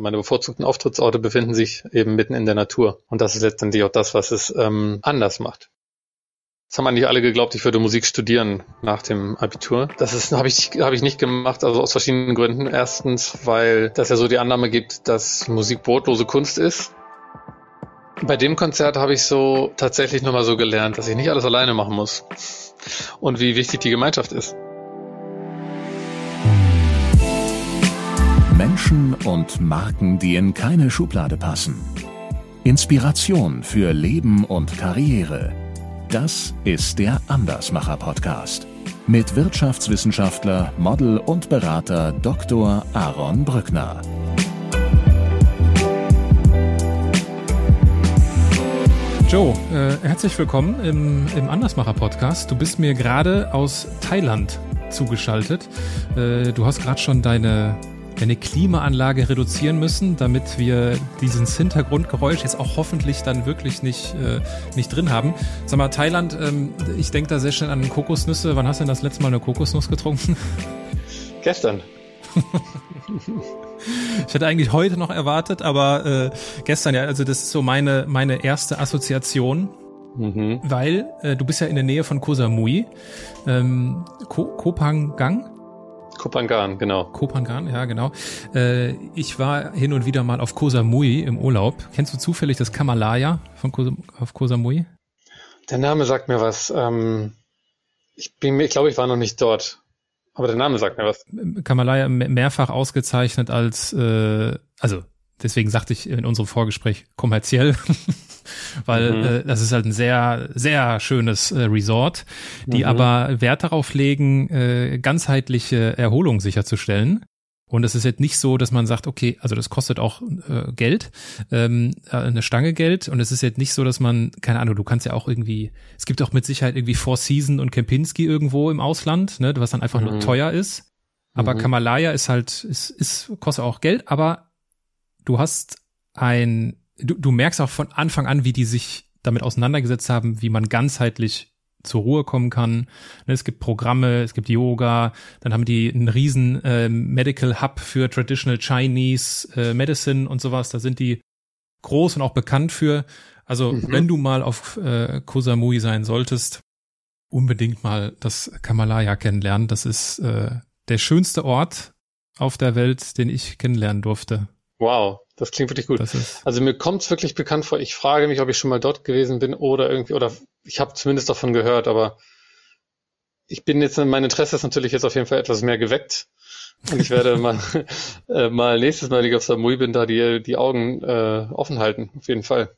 Meine bevorzugten Auftrittsorte befinden sich eben mitten in der Natur. Und das ist letztendlich auch das, was es ähm, anders macht. Das haben eigentlich alle geglaubt, ich würde Musik studieren nach dem Abitur. Das habe ich habe ich nicht gemacht, also aus verschiedenen Gründen. Erstens, weil das ja so die Annahme gibt, dass Musik brotlose Kunst ist. Bei dem Konzert habe ich so tatsächlich nochmal so gelernt, dass ich nicht alles alleine machen muss und wie wichtig die Gemeinschaft ist. Menschen und Marken, die in keine Schublade passen. Inspiration für Leben und Karriere. Das ist der Andersmacher Podcast mit Wirtschaftswissenschaftler, Model und Berater Dr. Aaron Brückner. Joe, äh, herzlich willkommen im, im Andersmacher Podcast. Du bist mir gerade aus Thailand zugeschaltet. Äh, du hast gerade schon deine eine Klimaanlage reduzieren müssen, damit wir dieses Hintergrundgeräusch jetzt auch hoffentlich dann wirklich nicht, äh, nicht drin haben. Sag mal, Thailand, ähm, ich denke da sehr schnell an Kokosnüsse. Wann hast du denn das letzte Mal eine Kokosnuss getrunken? Gestern. ich hätte eigentlich heute noch erwartet, aber äh, gestern ja, also das ist so meine, meine erste Assoziation. Mhm. Weil äh, du bist ja in der Nähe von Koh Samui, ähm, Ko Kopangang, Kopangan, genau. Kopangan, ja, genau. Äh, ich war hin und wieder mal auf Koh Samui im Urlaub. Kennst du zufällig das Kamalaya von Koh, auf Koh Samui? Der Name sagt mir was. Ähm, ich bin, ich glaube, ich war noch nicht dort. Aber der Name sagt mir was. Kamalaya mehrfach ausgezeichnet als, äh, also deswegen sagte ich in unserem Vorgespräch kommerziell. weil mhm. äh, das ist halt ein sehr, sehr schönes äh, Resort, die mhm. aber Wert darauf legen, äh, ganzheitliche Erholung sicherzustellen. Und es ist jetzt nicht so, dass man sagt, okay, also das kostet auch äh, Geld, ähm, äh, eine Stange Geld. Und es ist jetzt nicht so, dass man, keine Ahnung, du kannst ja auch irgendwie, es gibt auch mit Sicherheit irgendwie Four Season und Kempinski irgendwo im Ausland, ne, was dann einfach mhm. nur teuer ist. Aber mhm. Kamalaya ist halt, ist, ist, kostet auch Geld, aber du hast ein du, du merkst auch von Anfang an, wie die sich damit auseinandergesetzt haben, wie man ganzheitlich zur Ruhe kommen kann. Ne, es gibt Programme, es gibt Yoga, dann haben die einen riesen äh, Medical Hub für Traditional Chinese äh, Medicine und sowas. Da sind die groß und auch bekannt für. Also mhm. wenn du mal auf äh, Koh Samui sein solltest, unbedingt mal das Kamalaya kennenlernen. Das ist äh, der schönste Ort auf der Welt, den ich kennenlernen durfte. Wow, das klingt wirklich gut. Also mir kommt es wirklich bekannt vor. Ich frage mich, ob ich schon mal dort gewesen bin oder irgendwie, oder ich habe zumindest davon gehört, aber ich bin jetzt, mein Interesse ist natürlich jetzt auf jeden Fall etwas mehr geweckt. Und ich werde mal, äh, mal nächstes Mal, wenn ich auf Samui bin, da die, die Augen äh, offen halten, auf jeden Fall.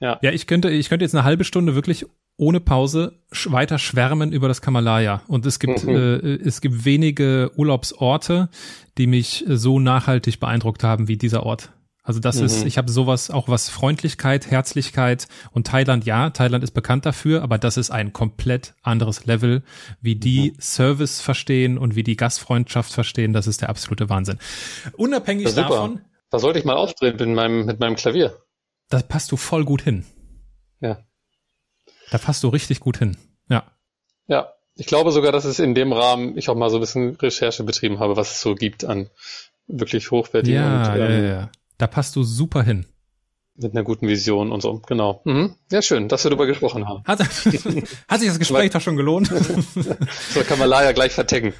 Ja. Ja, ich könnte, ich könnte jetzt eine halbe Stunde wirklich ohne Pause sch weiter schwärmen über das Kamalaya. Und es gibt, mhm. äh, es gibt wenige Urlaubsorte, die mich so nachhaltig beeindruckt haben wie dieser Ort. Also das mhm. ist, ich habe sowas auch was Freundlichkeit, Herzlichkeit und Thailand, ja, Thailand ist bekannt dafür, aber das ist ein komplett anderes Level, wie die mhm. Service verstehen und wie die Gastfreundschaft verstehen, das ist der absolute Wahnsinn. Unabhängig davon. Da sollte ich mal aufdrehen mit meinem, mit meinem Klavier. Da passt du voll gut hin. Ja. Da passt du richtig gut hin. Ja. Ja. Ich glaube sogar, dass es in dem Rahmen ich auch mal so ein bisschen Recherche betrieben habe, was es so gibt an wirklich hochwertigen ja, und ähm, ja, ja. Da passt du super hin. Mit einer guten Vision und so, genau. Mhm. Ja, schön, dass wir darüber gesprochen haben. Hat, hat sich das Gespräch doch schon gelohnt? so kann man leider gleich vertecken.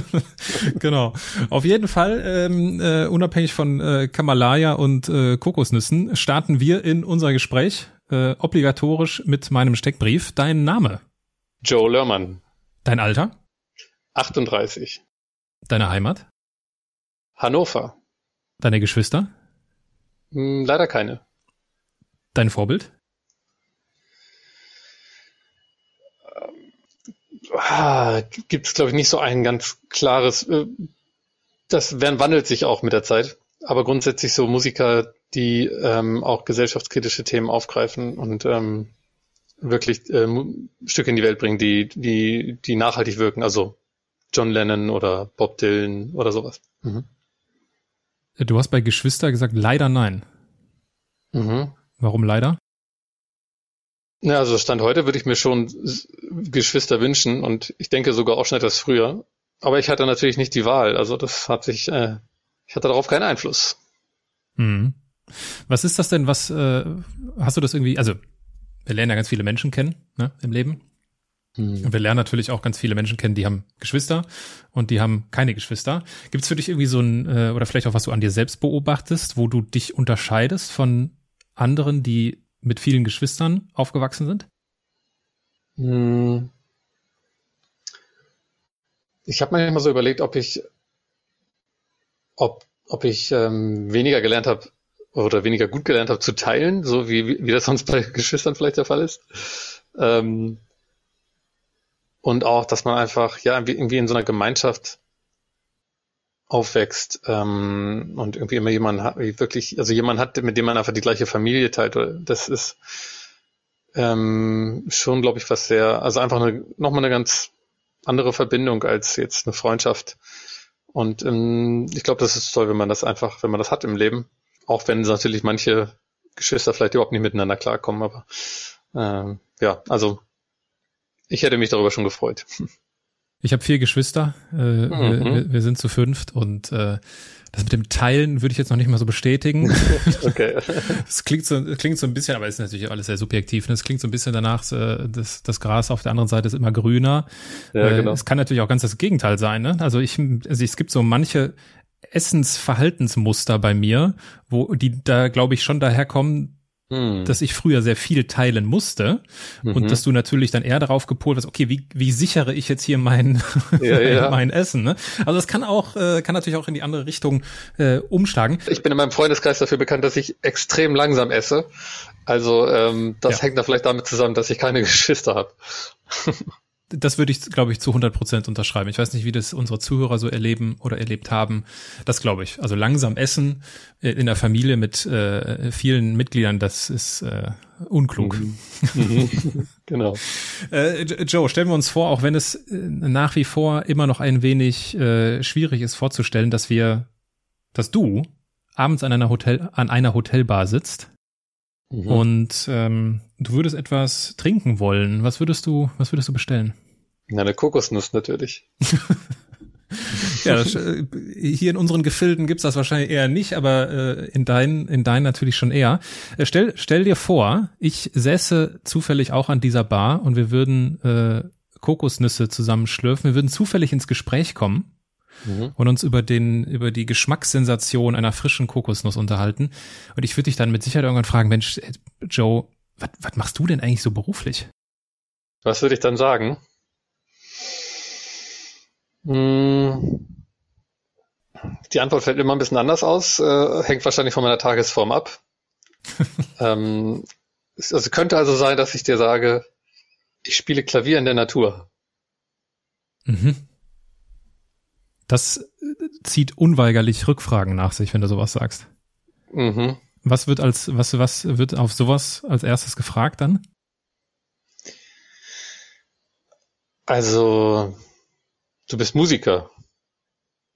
genau. Auf jeden Fall, ähm, äh, unabhängig von äh, Kamalaya und äh, Kokosnüssen, starten wir in unser Gespräch äh, obligatorisch mit meinem Steckbrief. Dein Name? Joe Lörmann. Dein Alter? 38. Deine Heimat? Hannover. Deine Geschwister? Hm, leider keine. Dein Vorbild? Ah, gibt es, glaube ich, nicht so ein ganz klares. Äh, das wandelt sich auch mit der Zeit. Aber grundsätzlich so Musiker, die ähm, auch gesellschaftskritische Themen aufgreifen und ähm, wirklich äh, Stücke in die Welt bringen, die, die, die nachhaltig wirken. Also John Lennon oder Bob Dylan oder sowas. Mhm. Du hast bei Geschwister gesagt, leider nein. Mhm. Warum leider? Ja, also Stand heute würde ich mir schon Geschwister wünschen und ich denke sogar auch schon etwas früher. Aber ich hatte natürlich nicht die Wahl. Also das hat sich, äh, ich hatte darauf keinen Einfluss. Mhm. Was ist das denn, was, äh, hast du das irgendwie, also wir lernen ja ganz viele Menschen kennen ne, im Leben. Mhm. Und wir lernen natürlich auch ganz viele Menschen kennen, die haben Geschwister und die haben keine Geschwister. Gibt es für dich irgendwie so ein, äh, oder vielleicht auch was du an dir selbst beobachtest, wo du dich unterscheidest von anderen, die mit vielen Geschwistern aufgewachsen sind? Mhm. Ich habe mir immer so überlegt, ob ich, ob, ob ich ähm, weniger gelernt habe oder weniger gut gelernt habe zu teilen, so wie, wie das sonst bei Geschwistern vielleicht der Fall ist. Ähm, und auch, dass man einfach ja irgendwie in so einer Gemeinschaft aufwächst ähm, und irgendwie immer jemanden hat, wirklich, also jemand hat, mit dem man einfach die gleiche Familie teilt. Das ist ähm, schon, glaube ich, was sehr, also einfach eine, nochmal eine ganz andere Verbindung als jetzt eine Freundschaft. Und ähm, ich glaube, das ist toll, wenn man das einfach, wenn man das hat im Leben. Auch wenn natürlich manche Geschwister vielleicht überhaupt nicht miteinander klarkommen, aber ähm, ja, also ich hätte mich darüber schon gefreut. Ich habe vier Geschwister, äh, mhm. wir, wir, sind zu fünft und äh, das mit dem Teilen würde ich jetzt noch nicht mal so bestätigen. okay. Es klingt so, klingt so ein bisschen, aber ist natürlich alles sehr subjektiv. Ne? Es klingt so ein bisschen danach, äh, das, das Gras auf der anderen Seite ist immer grüner. Ja, äh, genau. Es kann natürlich auch ganz das Gegenteil sein. Ne? Also ich, also es gibt so manche Essensverhaltensmuster bei mir, wo die da glaube ich schon daherkommen, hm. dass ich früher sehr viel teilen musste mhm. und dass du natürlich dann eher darauf gepolt warst, okay, wie, wie sichere ich jetzt hier mein, ja, ja. mein Essen? Ne? Also das kann auch, äh, kann natürlich auch in die andere Richtung äh, umschlagen. Ich bin in meinem Freundeskreis dafür bekannt, dass ich extrem langsam esse. Also ähm, das ja. hängt da vielleicht damit zusammen, dass ich keine Geschwister habe. Das würde ich, glaube ich, zu 100 Prozent unterschreiben. Ich weiß nicht, wie das unsere Zuhörer so erleben oder erlebt haben. Das glaube ich. Also langsam essen äh, in der Familie mit äh, vielen Mitgliedern, das ist äh, unklug. Mhm. Mhm. genau. Äh, Joe, stellen wir uns vor, auch wenn es äh, nach wie vor immer noch ein wenig äh, schwierig ist vorzustellen, dass wir, dass du abends an einer Hotel, an einer Hotelbar sitzt Mhm. Und ähm, du würdest etwas trinken wollen. Was würdest du, was würdest du bestellen? Na, eine Kokosnuss natürlich. ja, das, äh, hier in unseren Gefilden gibt's das wahrscheinlich eher nicht, aber äh, in deinen, in deinen natürlich schon eher. Äh, stell, stell dir vor, ich säße zufällig auch an dieser Bar und wir würden äh, Kokosnüsse zusammenschlürfen. Wir würden zufällig ins Gespräch kommen mhm. und uns über den, über die Geschmackssensation einer frischen Kokosnuss unterhalten. Und ich würde dich dann mit Sicherheit irgendwann fragen, Mensch, Joe, was, was machst du denn eigentlich so beruflich? Was würde ich dann sagen? Hm. Die Antwort fällt immer ein bisschen anders aus, äh, hängt wahrscheinlich von meiner Tagesform ab. ähm, es also könnte also sein, dass ich dir sage, ich spiele Klavier in der Natur. Mhm. Das äh, zieht unweigerlich Rückfragen nach sich, wenn du sowas sagst. Mhm. Was wird als, was, was wird auf sowas als erstes gefragt dann? Also, du bist Musiker.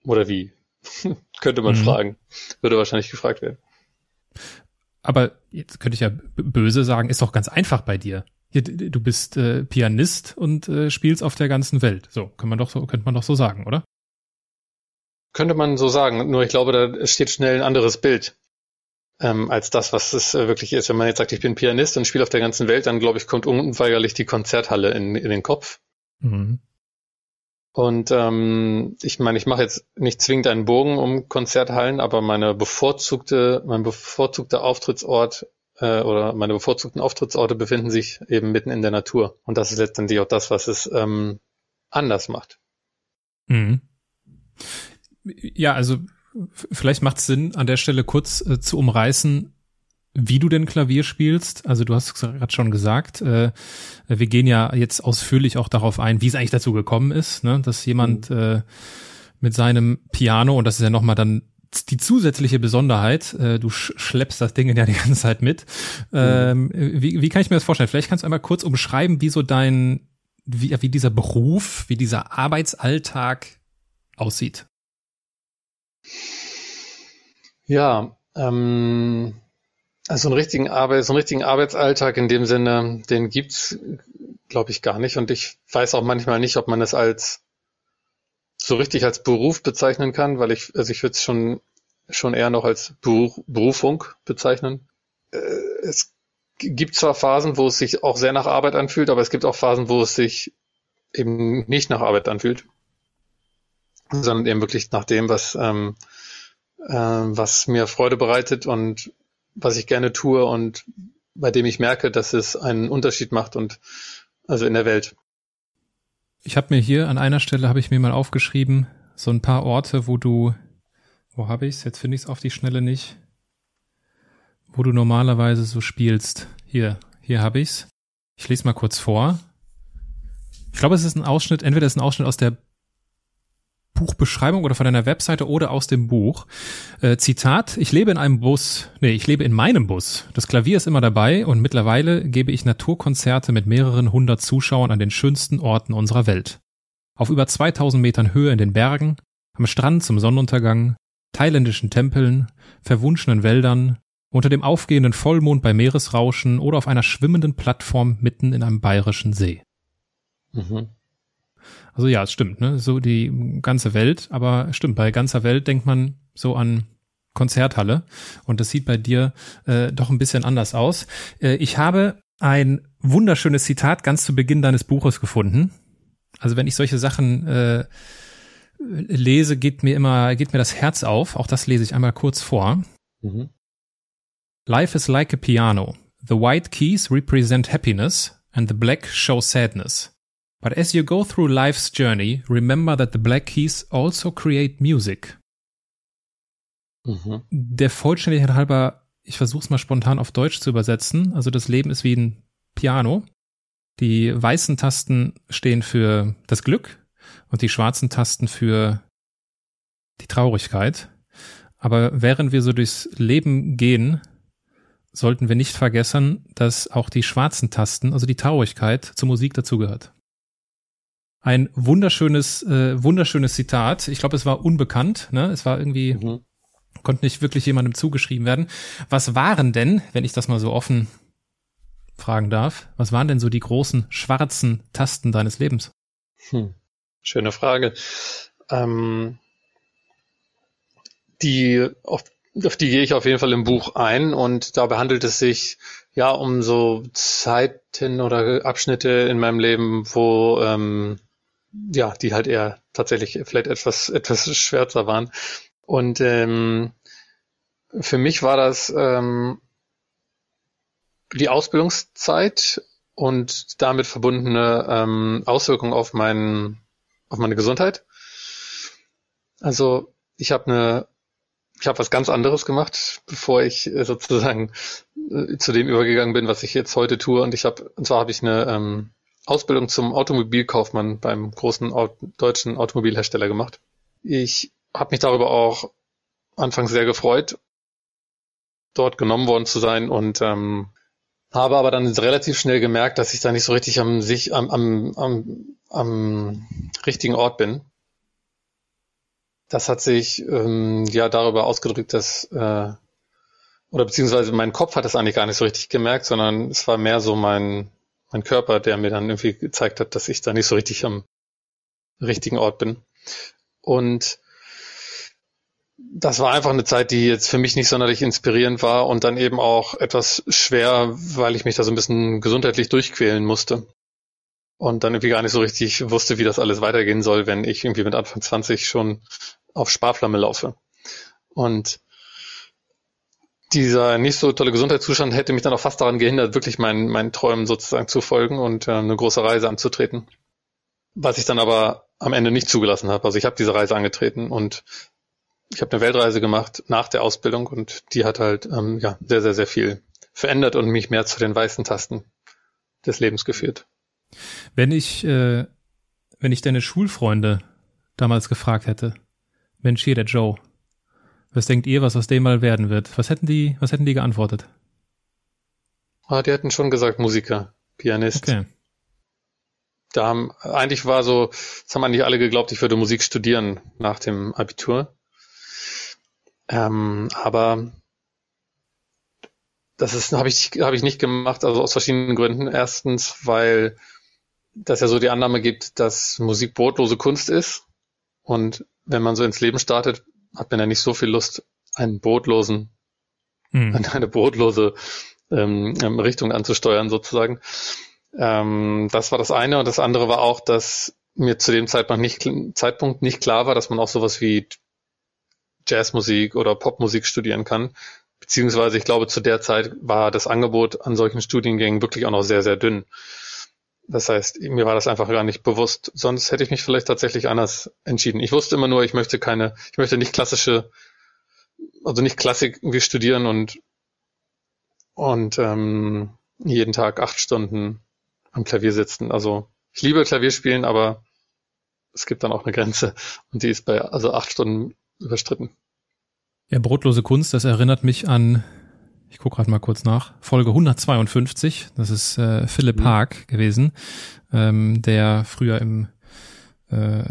Oder wie? könnte man mhm. fragen. Würde wahrscheinlich gefragt werden. Aber jetzt könnte ich ja böse sagen, ist doch ganz einfach bei dir. Du bist äh, Pianist und äh, spielst auf der ganzen Welt. So, kann man doch so, könnte man doch so sagen, oder? Könnte man so sagen, nur ich glaube, da steht schnell ein anderes Bild ähm, als das, was es äh, wirklich ist. Wenn man jetzt sagt, ich bin Pianist und spiele auf der ganzen Welt, dann glaube ich, kommt unweigerlich die Konzerthalle in, in den Kopf. Mhm. Und ähm, ich meine, ich mache jetzt nicht zwingend einen Bogen um Konzerthallen, aber meine bevorzugte, mein bevorzugter Auftrittsort äh, oder meine bevorzugten Auftrittsorte befinden sich eben mitten in der Natur. Und das ist letztendlich auch das, was es ähm, anders macht. Mhm. Ja, also vielleicht macht es Sinn, an der Stelle kurz äh, zu umreißen, wie du denn Klavier spielst. Also du hast gerade schon gesagt, äh, wir gehen ja jetzt ausführlich auch darauf ein, wie es eigentlich dazu gekommen ist, ne? dass jemand mhm. äh, mit seinem Piano, und das ist ja nochmal dann die zusätzliche Besonderheit, äh, du sch schleppst das Ding ja die ganze Zeit mit. Mhm. Ähm, wie, wie kann ich mir das vorstellen? Vielleicht kannst du einmal kurz umschreiben, wie so dein, wie, wie dieser Beruf, wie dieser Arbeitsalltag aussieht. Ja, ähm, also einen richtigen Arbeit, so einen richtigen Arbeitsalltag in dem Sinne, den gibt's, glaube ich, gar nicht. Und ich weiß auch manchmal nicht, ob man es als so richtig als Beruf bezeichnen kann, weil ich, also ich würde es schon schon eher noch als Berufung bezeichnen. Äh, es gibt zwar Phasen, wo es sich auch sehr nach Arbeit anfühlt, aber es gibt auch Phasen, wo es sich eben nicht nach Arbeit anfühlt, sondern eben wirklich nach dem, was, ähm, äh, was mir Freude bereitet und was ich gerne tue und bei dem ich merke, dass es einen Unterschied macht und also in der Welt. Ich habe mir hier an einer Stelle habe ich mir mal aufgeschrieben, so ein paar Orte, wo du, wo habe ich's? Jetzt finde ich es auf die Schnelle nicht, wo du normalerweise so spielst. Hier, hier habe ich's. Ich lese mal kurz vor. Ich glaube, es ist ein Ausschnitt, entweder ist ein Ausschnitt aus der Buchbeschreibung oder von deiner Webseite oder aus dem Buch. Äh, Zitat, ich lebe in einem Bus, nee, ich lebe in meinem Bus. Das Klavier ist immer dabei und mittlerweile gebe ich Naturkonzerte mit mehreren hundert Zuschauern an den schönsten Orten unserer Welt. Auf über 2000 Metern Höhe in den Bergen, am Strand zum Sonnenuntergang, thailändischen Tempeln, verwunschenen Wäldern, unter dem aufgehenden Vollmond bei Meeresrauschen oder auf einer schwimmenden Plattform mitten in einem bayerischen See. Mhm. Also ja, es stimmt, ne? So die ganze Welt, aber stimmt, bei ganzer Welt denkt man so an Konzerthalle und das sieht bei dir äh, doch ein bisschen anders aus. Äh, ich habe ein wunderschönes Zitat ganz zu Beginn deines Buches gefunden. Also wenn ich solche Sachen äh, lese, geht mir immer, geht mir das Herz auf. Auch das lese ich einmal kurz vor. Mhm. Life is like a piano. The white keys represent happiness and the black show sadness. But as you go through life's journey, remember that the black keys also create music. Mhm. Der Vollständigkeit halber, ich versuche es mal spontan auf Deutsch zu übersetzen. Also das Leben ist wie ein Piano. Die weißen Tasten stehen für das Glück und die schwarzen Tasten für die Traurigkeit. Aber während wir so durchs Leben gehen, sollten wir nicht vergessen, dass auch die schwarzen Tasten, also die Traurigkeit, zur Musik dazugehört. Ein wunderschönes, äh, wunderschönes Zitat. Ich glaube, es war unbekannt. Ne? Es war irgendwie, mhm. konnte nicht wirklich jemandem zugeschrieben werden. Was waren denn, wenn ich das mal so offen fragen darf, was waren denn so die großen schwarzen Tasten deines Lebens? Hm. Schöne Frage. Ähm, die, auf, auf die gehe ich auf jeden Fall im Buch ein und dabei handelt es sich ja um so Zeiten oder Abschnitte in meinem Leben, wo ähm, ja, die halt eher tatsächlich vielleicht etwas, etwas schwärzer waren. Und ähm, für mich war das ähm, die Ausbildungszeit und damit verbundene ähm, Auswirkungen auf, mein, auf meine Gesundheit. Also ich habe eine ich habe was ganz anderes gemacht, bevor ich äh, sozusagen äh, zu dem übergegangen bin, was ich jetzt heute tue. Und ich habe, und zwar habe ich eine ähm, Ausbildung zum Automobilkaufmann beim großen deutschen Automobilhersteller gemacht. Ich habe mich darüber auch anfangs sehr gefreut, dort genommen worden zu sein und ähm, habe aber dann relativ schnell gemerkt, dass ich da nicht so richtig am sich am, am, am, am richtigen Ort bin. Das hat sich ähm, ja darüber ausgedrückt, dass äh, oder beziehungsweise mein Kopf hat das eigentlich gar nicht so richtig gemerkt, sondern es war mehr so mein mein Körper, der mir dann irgendwie gezeigt hat, dass ich da nicht so richtig am richtigen Ort bin. Und das war einfach eine Zeit, die jetzt für mich nicht sonderlich inspirierend war und dann eben auch etwas schwer, weil ich mich da so ein bisschen gesundheitlich durchquälen musste. Und dann irgendwie gar nicht so richtig wusste, wie das alles weitergehen soll, wenn ich irgendwie mit Anfang 20 schon auf Sparflamme laufe. Und dieser nicht so tolle Gesundheitszustand hätte mich dann auch fast daran gehindert, wirklich meinen, meinen Träumen sozusagen zu folgen und äh, eine große Reise anzutreten. Was ich dann aber am Ende nicht zugelassen habe. Also ich habe diese Reise angetreten und ich habe eine Weltreise gemacht nach der Ausbildung und die hat halt ähm, ja sehr, sehr, sehr viel verändert und mich mehr zu den weißen Tasten des Lebens geführt. Wenn ich, äh, wenn ich deine Schulfreunde damals gefragt hätte, Mensch, hier der Joe, was denkt ihr, was aus dem mal werden wird? Was hätten die, was hätten die geantwortet? Ah, die hätten schon gesagt Musiker, Pianist. Okay. Da haben, eigentlich war so, das haben eigentlich alle geglaubt, ich würde Musik studieren nach dem Abitur. Ähm, aber das ist, habe ich, habe ich nicht gemacht, also aus verschiedenen Gründen. Erstens, weil das ja so die Annahme gibt, dass Musik brotlose Kunst ist. Und wenn man so ins Leben startet, hat man ja nicht so viel Lust, einen brotlosen, hm. eine brotlose ähm, ähm, Richtung anzusteuern sozusagen. Ähm, das war das eine und das andere war auch, dass mir zu dem Zeitpunkt nicht, Zeitpunkt nicht klar war, dass man auch sowas wie Jazzmusik oder Popmusik studieren kann. Beziehungsweise ich glaube, zu der Zeit war das Angebot an solchen Studiengängen wirklich auch noch sehr, sehr dünn. Das heißt, mir war das einfach gar nicht bewusst. Sonst hätte ich mich vielleicht tatsächlich anders entschieden. Ich wusste immer nur, ich möchte keine, ich möchte nicht klassische, also nicht Klassik irgendwie studieren und und ähm, jeden Tag acht Stunden am Klavier sitzen. Also ich liebe Klavierspielen, aber es gibt dann auch eine Grenze und die ist bei also acht Stunden überstritten. Ja, brotlose Kunst, das erinnert mich an, ich gucke gerade mal kurz nach, Folge 152, das ist äh, Philipp mhm. Haag gewesen, ähm, der früher im, äh,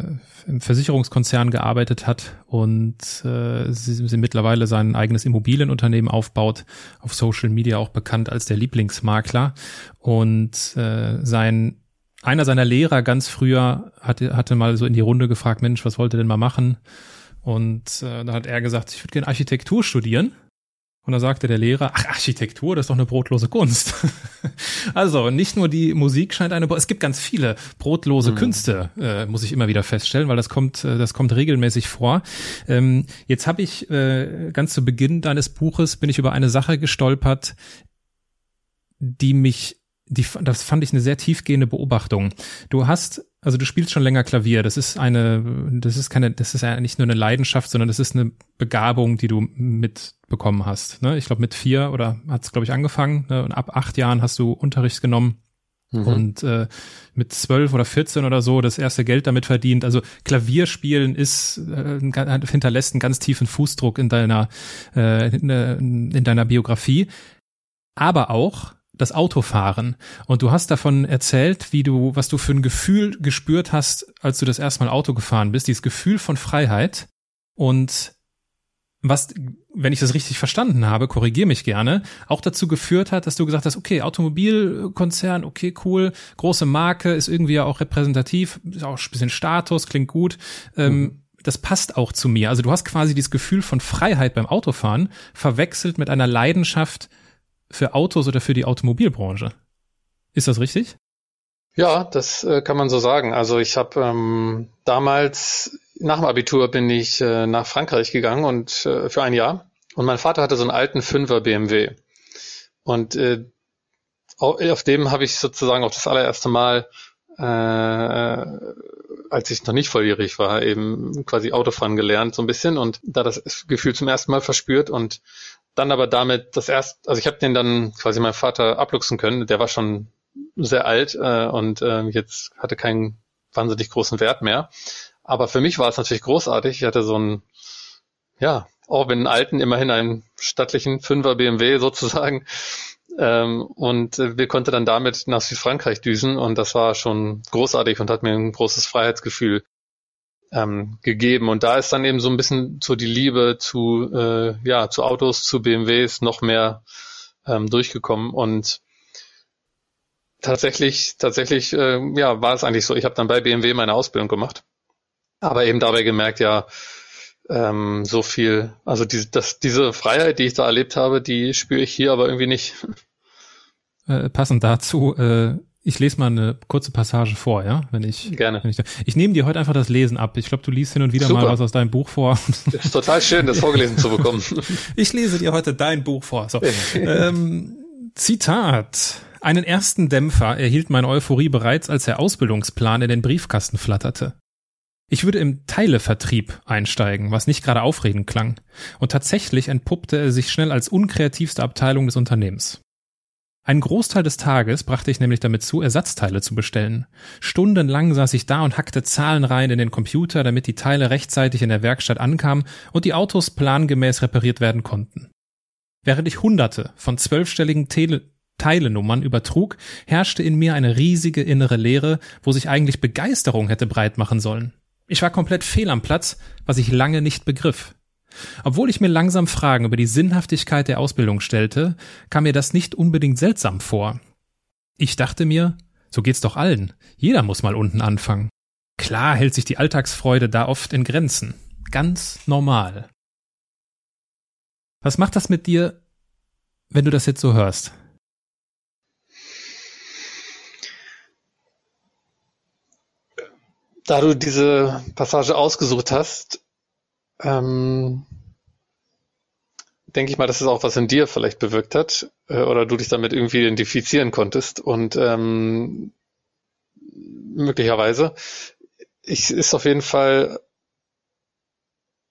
im Versicherungskonzern gearbeitet hat und äh, sie, sie mittlerweile sein eigenes Immobilienunternehmen aufbaut, auf Social Media auch bekannt als der Lieblingsmakler. Und äh, sein einer seiner Lehrer ganz früher hatte, hatte mal so in die Runde gefragt, Mensch, was wollt ihr denn mal machen? Und äh, da hat er gesagt, ich würde gerne Architektur studieren. Und da sagte der Lehrer, ach, Architektur, das ist doch eine brotlose Kunst. also nicht nur die Musik scheint eine, es gibt ganz viele brotlose mhm. Künste, äh, muss ich immer wieder feststellen, weil das kommt, äh, das kommt regelmäßig vor. Ähm, jetzt habe ich äh, ganz zu Beginn deines Buches bin ich über eine Sache gestolpert, die mich die, das fand ich eine sehr tiefgehende Beobachtung. Du hast, also du spielst schon länger Klavier. Das ist eine, das ist keine, das ist ja nicht nur eine Leidenschaft, sondern das ist eine Begabung, die du mitbekommen hast. Ne? Ich glaube, mit vier oder hat es, glaube ich, angefangen. Ne? Und ab acht Jahren hast du Unterricht genommen. Mhm. Und äh, mit zwölf oder vierzehn oder so das erste Geld damit verdient. Also Klavierspielen ist äh, hinterlässt einen ganz tiefen Fußdruck in deiner äh, in, in deiner Biografie, aber auch das Autofahren. Und du hast davon erzählt, wie du, was du für ein Gefühl gespürt hast, als du das erste Mal Auto gefahren bist, dieses Gefühl von Freiheit. Und was, wenn ich das richtig verstanden habe, korrigier mich gerne, auch dazu geführt hat, dass du gesagt hast, okay, Automobilkonzern, okay, cool, große Marke, ist irgendwie ja auch repräsentativ, ist auch ein bisschen Status, klingt gut. Ähm, mhm. das passt auch zu mir. Also du hast quasi dieses Gefühl von Freiheit beim Autofahren verwechselt mit einer Leidenschaft für Autos oder für die Automobilbranche. Ist das richtig? Ja, das äh, kann man so sagen. Also ich habe ähm, damals nach dem Abitur bin ich äh, nach Frankreich gegangen und äh, für ein Jahr. Und mein Vater hatte so einen alten Fünfer BMW. Und äh, auf dem habe ich sozusagen auch das allererste Mal, äh, als ich noch nicht volljährig war, eben quasi Autofahren gelernt so ein bisschen und da das Gefühl zum ersten Mal verspürt und dann aber damit das erst, also ich habe den dann quasi meinem Vater abluchsen können. Der war schon sehr alt äh, und äh, jetzt hatte keinen wahnsinnig großen Wert mehr. Aber für mich war es natürlich großartig. Ich hatte so einen, ja, auch wenn einen alten, immerhin einen stattlichen Fünfer BMW sozusagen. Ähm, und äh, wir konnten dann damit nach Südfrankreich düsen und das war schon großartig und hat mir ein großes Freiheitsgefühl ähm, gegeben. Und da ist dann eben so ein bisschen so die Liebe zu, äh, ja, zu Autos, zu BMWs noch mehr ähm, durchgekommen. Und tatsächlich, tatsächlich, äh, ja, war es eigentlich so. Ich habe dann bei BMW meine Ausbildung gemacht, aber eben dabei gemerkt, ja, ähm, so viel, also die, das, diese Freiheit, die ich da erlebt habe, die spüre ich hier aber irgendwie nicht. Äh, passend dazu, äh, ich lese mal eine kurze Passage vor, ja, wenn ich gerne. Wenn ich, ich nehme dir heute einfach das Lesen ab. Ich glaube, du liest hin und wieder Super. mal was aus deinem Buch vor. Das ist total schön, das vorgelesen zu bekommen. Ich lese dir heute dein Buch vor. So. ähm, Zitat. Einen ersten Dämpfer erhielt meine Euphorie bereits, als der Ausbildungsplan in den Briefkasten flatterte. Ich würde im Teilevertrieb einsteigen, was nicht gerade aufregend klang. Und tatsächlich entpuppte er sich schnell als unkreativste Abteilung des Unternehmens. Ein Großteil des Tages brachte ich nämlich damit zu, Ersatzteile zu bestellen. Stundenlang saß ich da und hackte Zahlen rein in den Computer, damit die Teile rechtzeitig in der Werkstatt ankamen und die Autos plangemäß repariert werden konnten. Während ich hunderte von zwölfstelligen Tele Teilenummern übertrug, herrschte in mir eine riesige innere Leere, wo sich eigentlich Begeisterung hätte breit machen sollen. Ich war komplett fehl am Platz, was ich lange nicht begriff. Obwohl ich mir langsam Fragen über die Sinnhaftigkeit der Ausbildung stellte, kam mir das nicht unbedingt seltsam vor. Ich dachte mir, so geht's doch allen. Jeder muss mal unten anfangen. Klar hält sich die Alltagsfreude da oft in Grenzen. Ganz normal. Was macht das mit dir, wenn du das jetzt so hörst? Da du diese Passage ausgesucht hast, ähm, denke ich mal, dass es auch was in dir vielleicht bewirkt hat äh, oder du dich damit irgendwie identifizieren konntest und ähm, möglicherweise. Ich ist auf jeden Fall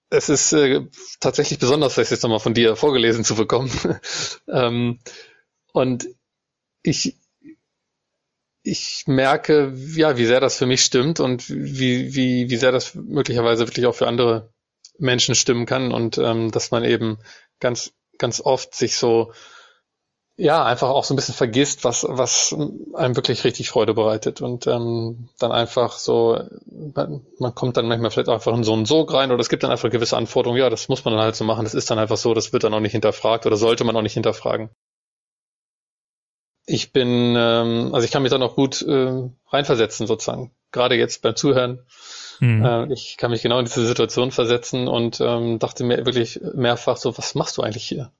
es ist äh, tatsächlich besonders, das jetzt nochmal von dir vorgelesen zu bekommen. ähm, und ich, ich merke, ja, wie sehr das für mich stimmt und wie, wie, wie sehr das möglicherweise wirklich auch für andere Menschen stimmen kann und ähm, dass man eben ganz, ganz oft sich so ja, einfach auch so ein bisschen vergisst, was, was einem wirklich richtig Freude bereitet. Und ähm, dann einfach so, man, man kommt dann manchmal vielleicht einfach in so einen Sog rein oder es gibt dann einfach gewisse Anforderungen, ja, das muss man dann halt so machen, das ist dann einfach so, das wird dann auch nicht hinterfragt oder sollte man auch nicht hinterfragen. Ich bin, ähm, also ich kann mich dann auch gut äh, reinversetzen sozusagen, gerade jetzt beim Zuhören. Mhm. Äh, ich kann mich genau in diese Situation versetzen und ähm, dachte mir wirklich mehrfach so, was machst du eigentlich hier?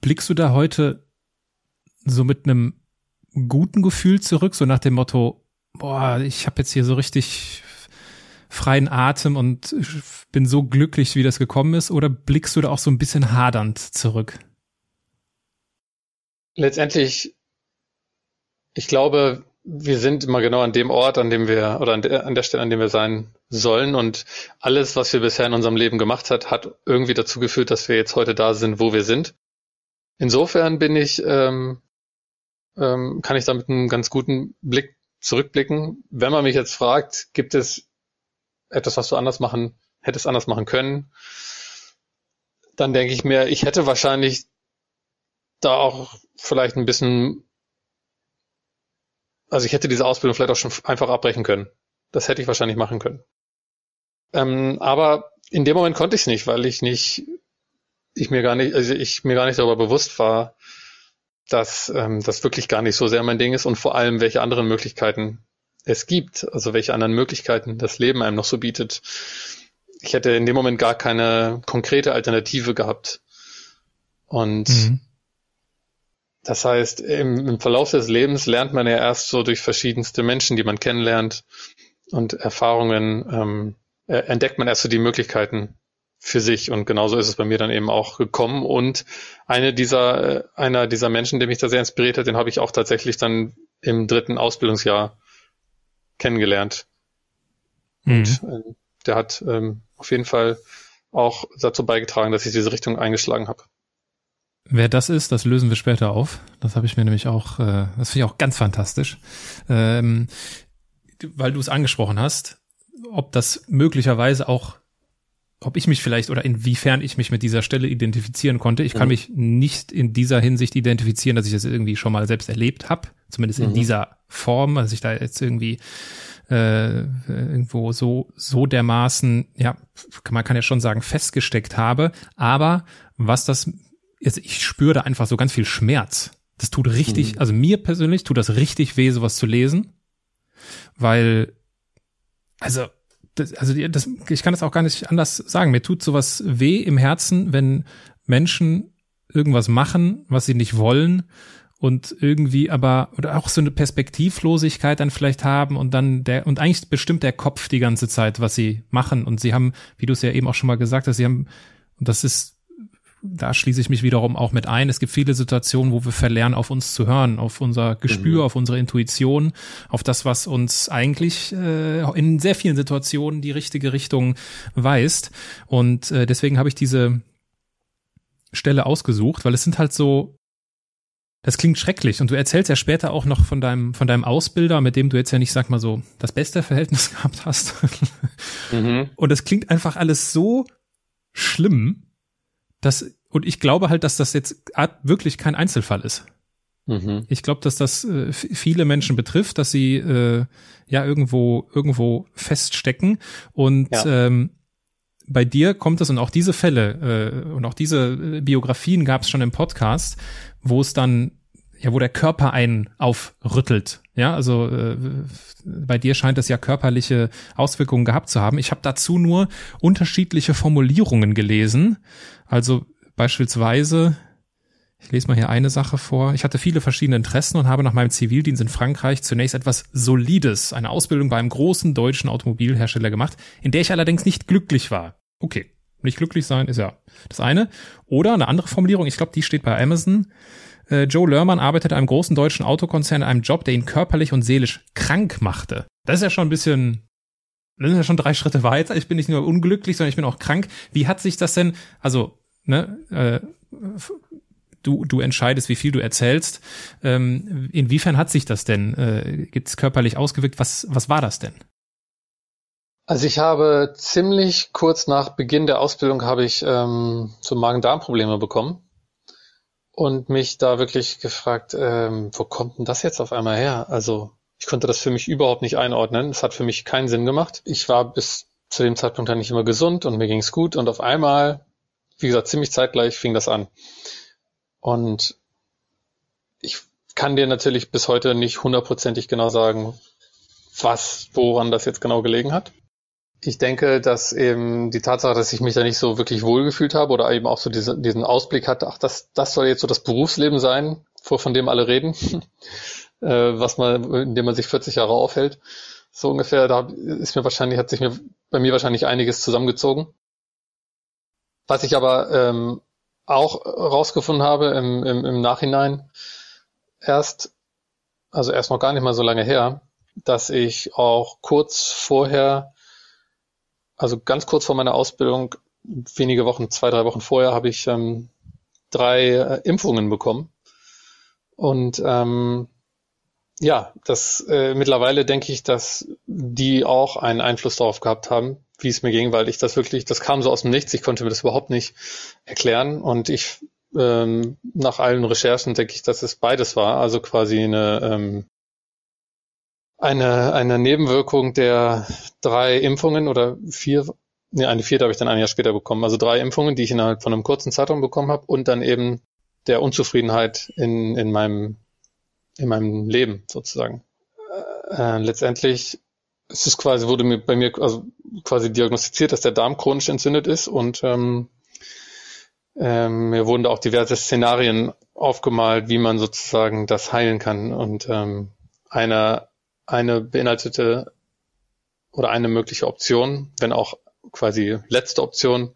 Blickst du da heute so mit einem guten Gefühl zurück, so nach dem Motto, boah, ich habe jetzt hier so richtig freien Atem und bin so glücklich, wie das gekommen ist, oder blickst du da auch so ein bisschen hadernd zurück? Letztendlich, ich glaube, wir sind immer genau an dem Ort, an dem wir, oder an der, an der Stelle, an dem wir sein sollen. Und alles, was wir bisher in unserem Leben gemacht hat, hat irgendwie dazu geführt, dass wir jetzt heute da sind, wo wir sind. Insofern bin ich, ähm, ähm, kann ich da mit einem ganz guten Blick zurückblicken. Wenn man mich jetzt fragt, gibt es etwas, was du anders machen, hättest anders machen können, dann denke ich mir, ich hätte wahrscheinlich da auch vielleicht ein bisschen, also ich hätte diese Ausbildung vielleicht auch schon einfach abbrechen können. Das hätte ich wahrscheinlich machen können. Ähm, aber in dem Moment konnte ich es nicht, weil ich nicht ich mir gar nicht, also ich mir gar nicht darüber bewusst war, dass ähm, das wirklich gar nicht so sehr mein Ding ist und vor allem, welche anderen Möglichkeiten es gibt, also welche anderen Möglichkeiten das Leben einem noch so bietet. Ich hätte in dem Moment gar keine konkrete Alternative gehabt. Und mhm. Das heißt, im, im Verlauf des Lebens lernt man ja erst so durch verschiedenste Menschen, die man kennenlernt und Erfahrungen, ähm, entdeckt man erst so die Möglichkeiten, für sich. Und genauso ist es bei mir dann eben auch gekommen. Und eine dieser, äh, einer dieser Menschen, der mich da sehr inspiriert hat, den habe ich auch tatsächlich dann im dritten Ausbildungsjahr kennengelernt. Mhm. Und äh, der hat ähm, auf jeden Fall auch dazu beigetragen, dass ich diese Richtung eingeschlagen habe. Wer das ist, das lösen wir später auf. Das habe ich mir nämlich auch, äh, das finde ich auch ganz fantastisch. Ähm, weil du es angesprochen hast, ob das möglicherweise auch ob ich mich vielleicht oder inwiefern ich mich mit dieser Stelle identifizieren konnte. Ich kann mhm. mich nicht in dieser Hinsicht identifizieren, dass ich das irgendwie schon mal selbst erlebt habe, zumindest in mhm. dieser Form, dass ich da jetzt irgendwie äh, irgendwo so so dermaßen, ja, man kann ja schon sagen, festgesteckt habe. Aber was das, ist, ich spüre da einfach so ganz viel Schmerz. Das tut richtig, mhm. also mir persönlich tut das richtig weh, sowas zu lesen, weil, also das, also das, ich kann das auch gar nicht anders sagen. Mir tut sowas weh im Herzen, wenn Menschen irgendwas machen, was sie nicht wollen und irgendwie aber oder auch so eine Perspektivlosigkeit dann vielleicht haben und dann der und eigentlich bestimmt der Kopf die ganze Zeit, was sie machen und sie haben, wie du es ja eben auch schon mal gesagt hast, sie haben und das ist da schließe ich mich wiederum auch mit ein. Es gibt viele Situationen, wo wir verlernen, auf uns zu hören, auf unser Gespür, mhm. auf unsere Intuition, auf das, was uns eigentlich äh, in sehr vielen Situationen die richtige Richtung weist. Und äh, deswegen habe ich diese Stelle ausgesucht, weil es sind halt so das klingt schrecklich und du erzählst ja später auch noch von deinem von deinem Ausbilder, mit dem du jetzt ja nicht sag mal so das beste Verhältnis gehabt hast. mhm. Und das klingt einfach alles so schlimm das, und ich glaube halt, dass das jetzt wirklich kein Einzelfall ist. Mhm. Ich glaube, dass das äh, viele Menschen betrifft, dass sie äh, ja irgendwo irgendwo feststecken und ja. ähm, bei dir kommt es und auch diese Fälle äh, und auch diese äh, Biografien gab es schon im Podcast, wo es dann ja, wo der Körper einen aufrüttelt Ja, also äh, bei dir scheint es ja körperliche Auswirkungen gehabt zu haben. Ich habe dazu nur unterschiedliche Formulierungen gelesen. Also beispielsweise, ich lese mal hier eine Sache vor. Ich hatte viele verschiedene Interessen und habe nach meinem Zivildienst in Frankreich zunächst etwas Solides, eine Ausbildung bei einem großen deutschen Automobilhersteller gemacht, in der ich allerdings nicht glücklich war. Okay, nicht glücklich sein ist ja das eine. Oder eine andere Formulierung, ich glaube, die steht bei Amazon. Äh, Joe Lerman arbeitet in einem großen deutschen Autokonzern in einem Job, der ihn körperlich und seelisch krank machte. Das ist ja schon ein bisschen, das sind ja schon drei Schritte weiter. Ich bin nicht nur unglücklich, sondern ich bin auch krank. Wie hat sich das denn, also, ne, äh, du, du entscheidest, wie viel du erzählst. Ähm, inwiefern hat sich das denn äh, jetzt körperlich ausgewirkt? Was, was war das denn? Also ich habe ziemlich kurz nach Beginn der Ausbildung habe ich ähm, so Magen-Darm-Probleme bekommen und mich da wirklich gefragt, ähm, wo kommt denn das jetzt auf einmal her? Also ich konnte das für mich überhaupt nicht einordnen. Es hat für mich keinen Sinn gemacht. Ich war bis zu dem Zeitpunkt dann nicht immer gesund und mir ging es gut und auf einmal, wie gesagt, ziemlich zeitgleich fing das an. Und ich kann dir natürlich bis heute nicht hundertprozentig genau sagen, was, woran das jetzt genau gelegen hat. Ich denke, dass eben die Tatsache, dass ich mich da nicht so wirklich wohlgefühlt habe oder eben auch so diese, diesen Ausblick hatte, ach, das, das soll jetzt so das Berufsleben sein, von dem alle reden, äh, was man, in dem man sich 40 Jahre aufhält. So ungefähr, da ist mir wahrscheinlich, hat sich mir bei mir wahrscheinlich einiges zusammengezogen. Was ich aber ähm, auch rausgefunden habe im, im, im Nachhinein, erst, also erst noch gar nicht mal so lange her, dass ich auch kurz vorher also ganz kurz vor meiner Ausbildung, wenige Wochen, zwei, drei Wochen vorher, habe ich ähm, drei äh, Impfungen bekommen. Und ähm, ja, das äh, mittlerweile denke ich, dass die auch einen Einfluss darauf gehabt haben, wie es mir ging, weil ich das wirklich, das kam so aus dem Nichts, ich konnte mir das überhaupt nicht erklären und ich ähm, nach allen Recherchen denke ich, dass es beides war, also quasi eine ähm, eine, eine Nebenwirkung der drei Impfungen oder vier, nee, eine vierte habe ich dann ein Jahr später bekommen. Also drei Impfungen, die ich innerhalb von einem kurzen Zeitraum bekommen habe und dann eben der Unzufriedenheit in, in meinem, in meinem Leben sozusagen. Äh, letztendlich ist es quasi, wurde mir bei mir also quasi diagnostiziert, dass der Darm chronisch entzündet ist und ähm, ähm, mir wurden da auch diverse Szenarien aufgemalt, wie man sozusagen das heilen kann. Und ähm, einer eine beinhaltete oder eine mögliche Option, wenn auch quasi letzte Option,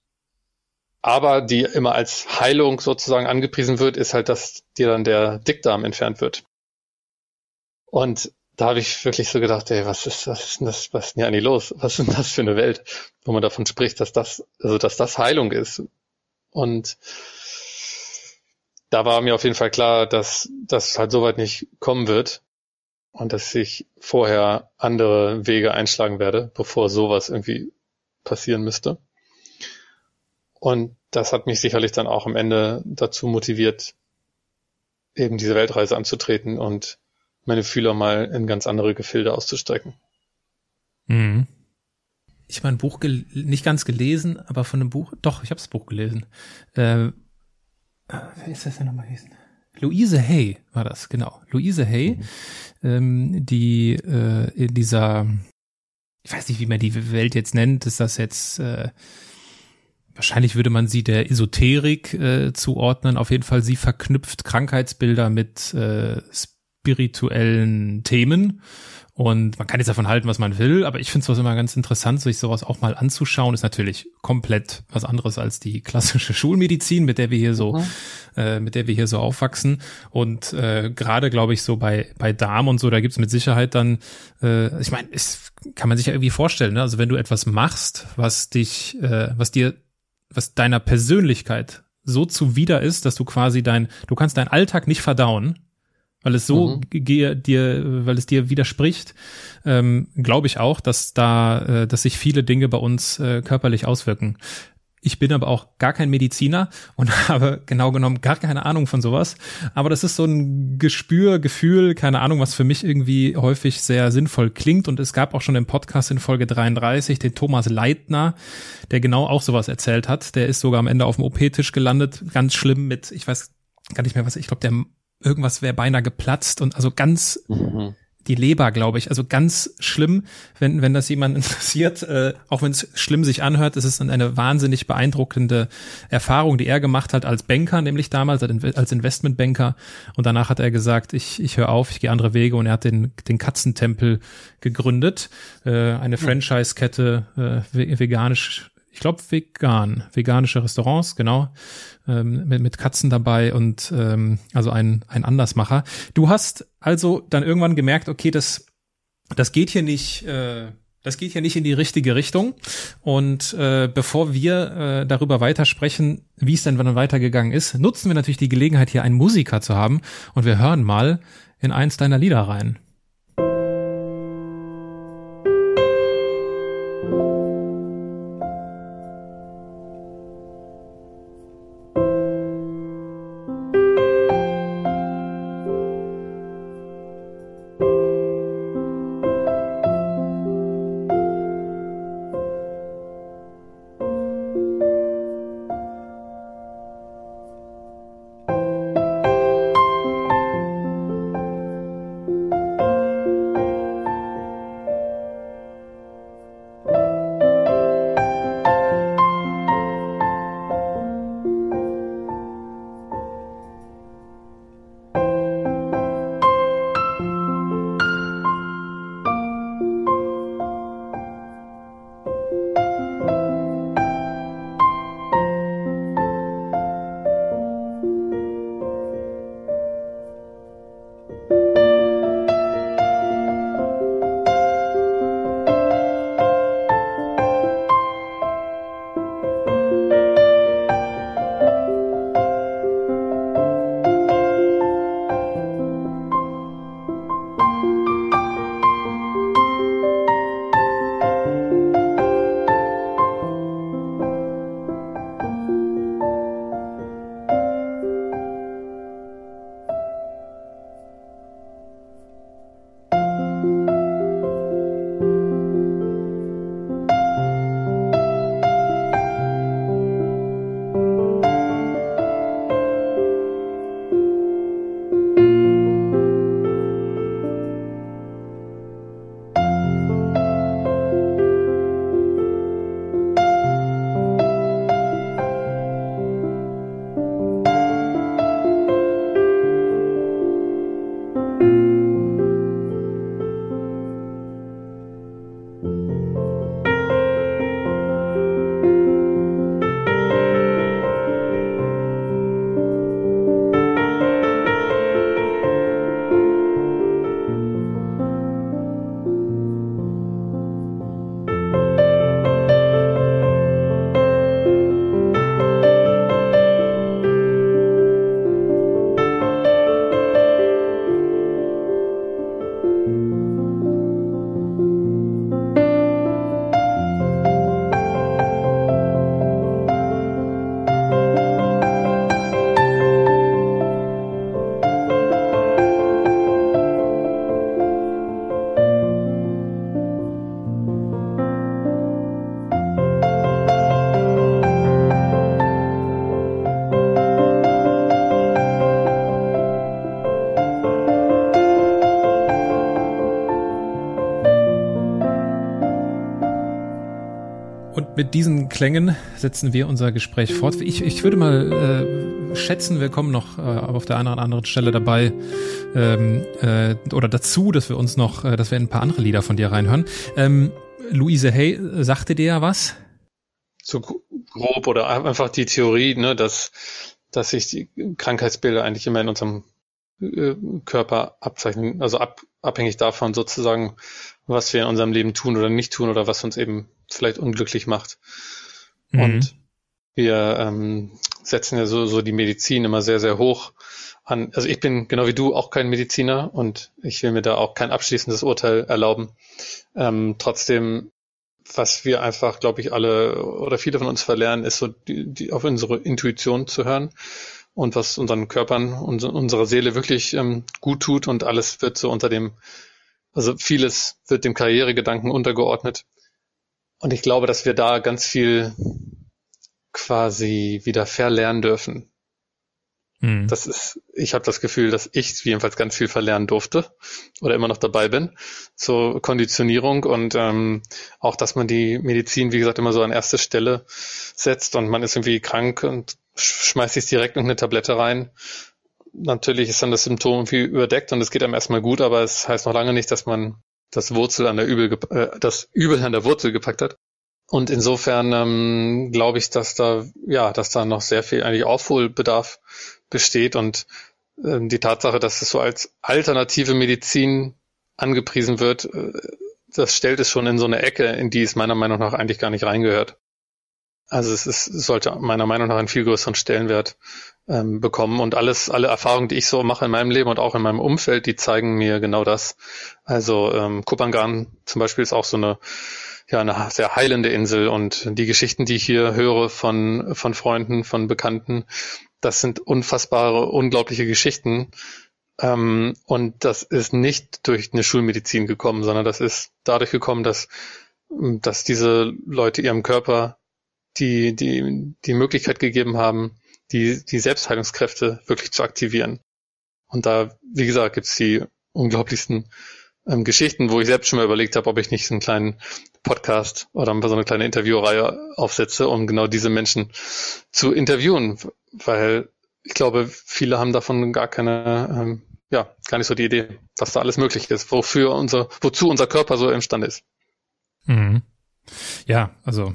aber die immer als Heilung sozusagen angepriesen wird, ist halt, dass dir dann der Dickdarm entfernt wird. Und da habe ich wirklich so gedacht, ey, was ist, was ist denn das, was ist denn hier eigentlich los? Was ist denn das für eine Welt, wo man davon spricht, dass das, also dass das Heilung ist? Und da war mir auf jeden Fall klar, dass das halt soweit nicht kommen wird und dass ich vorher andere Wege einschlagen werde, bevor sowas irgendwie passieren müsste. Und das hat mich sicherlich dann auch am Ende dazu motiviert, eben diese Weltreise anzutreten und meine Fühler mal in ganz andere Gefilde auszustrecken. Mhm. Ich habe ein Buch nicht ganz gelesen, aber von einem Buch, doch, ich habe das Buch gelesen. Äh, wer ist das denn nochmal gewesen? Louise Hay war das, genau. Louise Hay, mhm. ähm, die äh, in dieser, ich weiß nicht, wie man die Welt jetzt nennt, ist das jetzt, äh, wahrscheinlich würde man sie der Esoterik äh, zuordnen. Auf jeden Fall, sie verknüpft Krankheitsbilder mit äh, spirituellen Themen und man kann jetzt davon halten, was man will, aber ich finde es immer ganz interessant, sich sowas auch mal anzuschauen. Ist natürlich komplett was anderes als die klassische Schulmedizin, mit der wir hier so, mhm. äh, mit der wir hier so aufwachsen. Und äh, gerade, glaube ich, so bei bei Darm und so, da gibt's mit Sicherheit dann, äh, ich meine, es kann man sich ja irgendwie vorstellen. Ne? Also wenn du etwas machst, was dich, äh, was dir, was deiner Persönlichkeit so zuwider ist, dass du quasi dein, du kannst deinen Alltag nicht verdauen, weil es so mhm. dir, weil es dir widerspricht, ähm, glaube ich auch, dass da, äh, dass sich viele Dinge bei uns äh, körperlich auswirken. Ich bin aber auch gar kein Mediziner und habe genau genommen gar keine Ahnung von sowas. Aber das ist so ein Gespür, Gefühl, keine Ahnung, was für mich irgendwie häufig sehr sinnvoll klingt. Und es gab auch schon im Podcast in Folge 33 den Thomas Leitner, der genau auch sowas erzählt hat. Der ist sogar am Ende auf dem OP-Tisch gelandet, ganz schlimm mit, ich weiß gar nicht mehr was, ich glaube, der irgendwas wäre beinahe geplatzt und also ganz, mhm. die Leber, glaube ich. Also ganz schlimm, wenn, wenn das jemand interessiert, äh, auch wenn es schlimm sich anhört, ist es dann eine wahnsinnig beeindruckende Erfahrung, die er gemacht hat als Banker, nämlich damals als Investmentbanker. Und danach hat er gesagt, ich, ich höre auf, ich gehe andere Wege und er hat den, den Katzentempel gegründet, äh, eine Franchise-Kette, äh, veganisch ich glaube vegan, veganische Restaurants, genau, ähm, mit, mit Katzen dabei und ähm, also ein, ein Andersmacher. Du hast also dann irgendwann gemerkt, okay, das, das geht hier nicht, äh, das geht hier nicht in die richtige Richtung. Und äh, bevor wir äh, darüber weitersprechen, wie es denn dann weitergegangen ist, nutzen wir natürlich die Gelegenheit, hier einen Musiker zu haben und wir hören mal in eins deiner Lieder rein. Diesen Klängen setzen wir unser Gespräch fort. Ich, ich würde mal äh, schätzen, wir kommen noch äh, auf der einen oder anderen Stelle dabei ähm, äh, oder dazu, dass wir uns noch, äh, dass wir ein paar andere Lieder von dir reinhören. Ähm, Luise Hay sagte dir ja was? So grob oder einfach die Theorie, ne, dass, dass sich die Krankheitsbilder eigentlich immer in unserem äh, Körper abzeichnen, also ab, abhängig davon sozusagen, was wir in unserem Leben tun oder nicht tun oder was uns eben vielleicht unglücklich macht. Mhm. Und wir ähm, setzen ja so, so die Medizin immer sehr, sehr hoch an. Also ich bin genau wie du auch kein Mediziner und ich will mir da auch kein abschließendes Urteil erlauben. Ähm, trotzdem, was wir einfach, glaube ich, alle oder viele von uns verlernen, ist so die, die, auf unsere Intuition zu hören und was unseren Körpern und unserer Seele wirklich ähm, gut tut und alles wird so unter dem, also vieles wird dem Karrieregedanken untergeordnet und ich glaube, dass wir da ganz viel quasi wieder verlernen dürfen. Mhm. Das ist, ich habe das Gefühl, dass ich jedenfalls ganz viel verlernen durfte oder immer noch dabei bin zur Konditionierung und ähm, auch, dass man die Medizin, wie gesagt, immer so an erste Stelle setzt und man ist irgendwie krank und schmeißt sich direkt eine Tablette rein. Natürlich ist dann das Symptom irgendwie überdeckt und es geht einem erstmal gut, aber es heißt noch lange nicht, dass man das Wurzel an der Übel, äh, das Übel an der Wurzel gepackt hat. Und insofern ähm, glaube ich, dass da ja, dass da noch sehr viel eigentlich Aufholbedarf besteht und ähm, die Tatsache, dass es so als alternative Medizin angepriesen wird, äh, das stellt es schon in so eine Ecke, in die es meiner Meinung nach eigentlich gar nicht reingehört. Also es ist, sollte meiner Meinung nach einen viel größeren Stellenwert ähm, bekommen. Und alles, alle Erfahrungen, die ich so mache in meinem Leben und auch in meinem Umfeld, die zeigen mir genau das. Also ähm, Kupangan zum Beispiel ist auch so eine ja eine sehr heilende Insel und die Geschichten, die ich hier höre von von Freunden, von Bekannten, das sind unfassbare, unglaubliche Geschichten. Ähm, und das ist nicht durch eine Schulmedizin gekommen, sondern das ist dadurch gekommen, dass dass diese Leute ihrem Körper die die die Möglichkeit gegeben haben, die die Selbstheilungskräfte wirklich zu aktivieren. Und da, wie gesagt, gibt's die unglaublichsten ähm, Geschichten, wo ich selbst schon mal überlegt habe, ob ich nicht einen kleinen Podcast oder so eine kleine Interviewreihe aufsetze, um genau diese Menschen zu interviewen, weil ich glaube, viele haben davon gar keine, ähm, ja, gar nicht so die Idee, was da alles möglich ist, wofür unser, wozu unser Körper so imstande ist. Mhm. Ja, also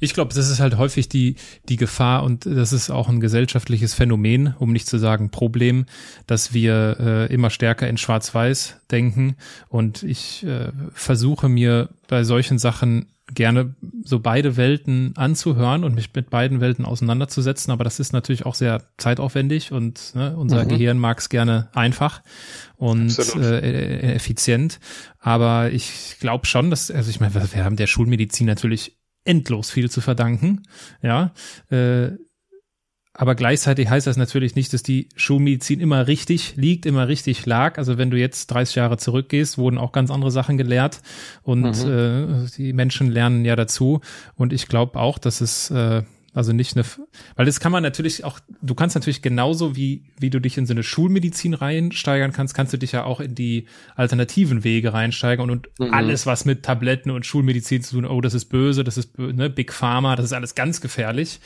ich glaube, das ist halt häufig die, die Gefahr und das ist auch ein gesellschaftliches Phänomen, um nicht zu sagen Problem, dass wir äh, immer stärker in Schwarz-Weiß denken und ich äh, versuche mir bei solchen Sachen gerne so beide Welten anzuhören und mich mit beiden Welten auseinanderzusetzen, aber das ist natürlich auch sehr zeitaufwendig und ne, unser mhm. Gehirn mag es gerne einfach und äh, e-, effizient. Aber ich glaube schon, dass, also ich meine, wir haben der Schulmedizin natürlich endlos viel zu verdanken. Ja, äh, aber gleichzeitig heißt das natürlich nicht, dass die Schulmedizin immer richtig liegt, immer richtig lag. Also wenn du jetzt 30 Jahre zurückgehst, wurden auch ganz andere Sachen gelehrt und mhm. äh, die Menschen lernen ja dazu. Und ich glaube auch, dass es äh, also nicht eine, weil das kann man natürlich auch, du kannst natürlich genauso wie, wie du dich in so eine Schulmedizin reinsteigern kannst, kannst du dich ja auch in die alternativen Wege reinsteigern und, und mhm. alles, was mit Tabletten und Schulmedizin zu tun, oh, das ist böse, das ist, ne, Big Pharma, das ist alles ganz gefährlich.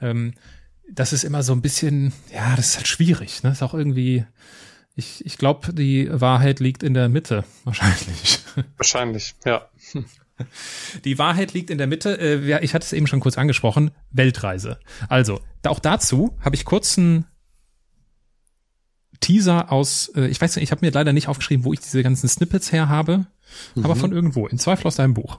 Ähm, das ist immer so ein bisschen, ja, das ist halt schwierig, ne, ist auch irgendwie, ich, ich glaube, die Wahrheit liegt in der Mitte, wahrscheinlich. Wahrscheinlich, ja. Die Wahrheit liegt in der Mitte. Äh, ich hatte es eben schon kurz angesprochen. Weltreise. Also, auch dazu habe ich kurz einen Teaser aus, äh, ich weiß nicht, ich habe mir leider nicht aufgeschrieben, wo ich diese ganzen Snippets her habe, mhm. aber von irgendwo, in Zweifel aus deinem Buch.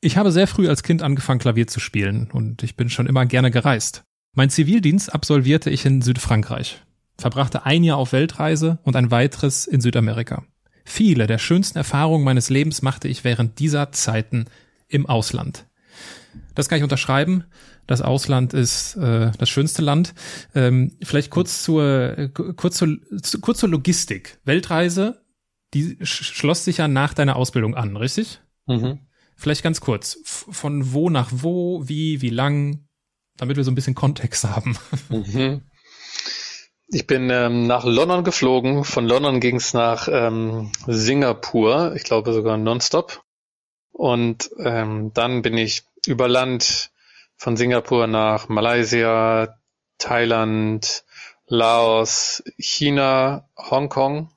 Ich habe sehr früh als Kind angefangen, Klavier zu spielen und ich bin schon immer gerne gereist. Mein Zivildienst absolvierte ich in Südfrankreich, verbrachte ein Jahr auf Weltreise und ein weiteres in Südamerika. Viele der schönsten Erfahrungen meines Lebens machte ich während dieser Zeiten im Ausland. Das kann ich unterschreiben. Das Ausland ist äh, das schönste Land. Ähm, vielleicht kurz zur, äh, kurz, zur, kurz zur Logistik. Weltreise, die schloss sich ja nach deiner Ausbildung an, richtig? Mhm. Vielleicht ganz kurz. Von wo nach wo, wie, wie lang, damit wir so ein bisschen Kontext haben. Mhm. Ich bin ähm, nach London geflogen. Von London ging es nach ähm, Singapur, ich glaube sogar nonstop. Und ähm, dann bin ich über Land von Singapur nach Malaysia, Thailand, Laos, China, Hongkong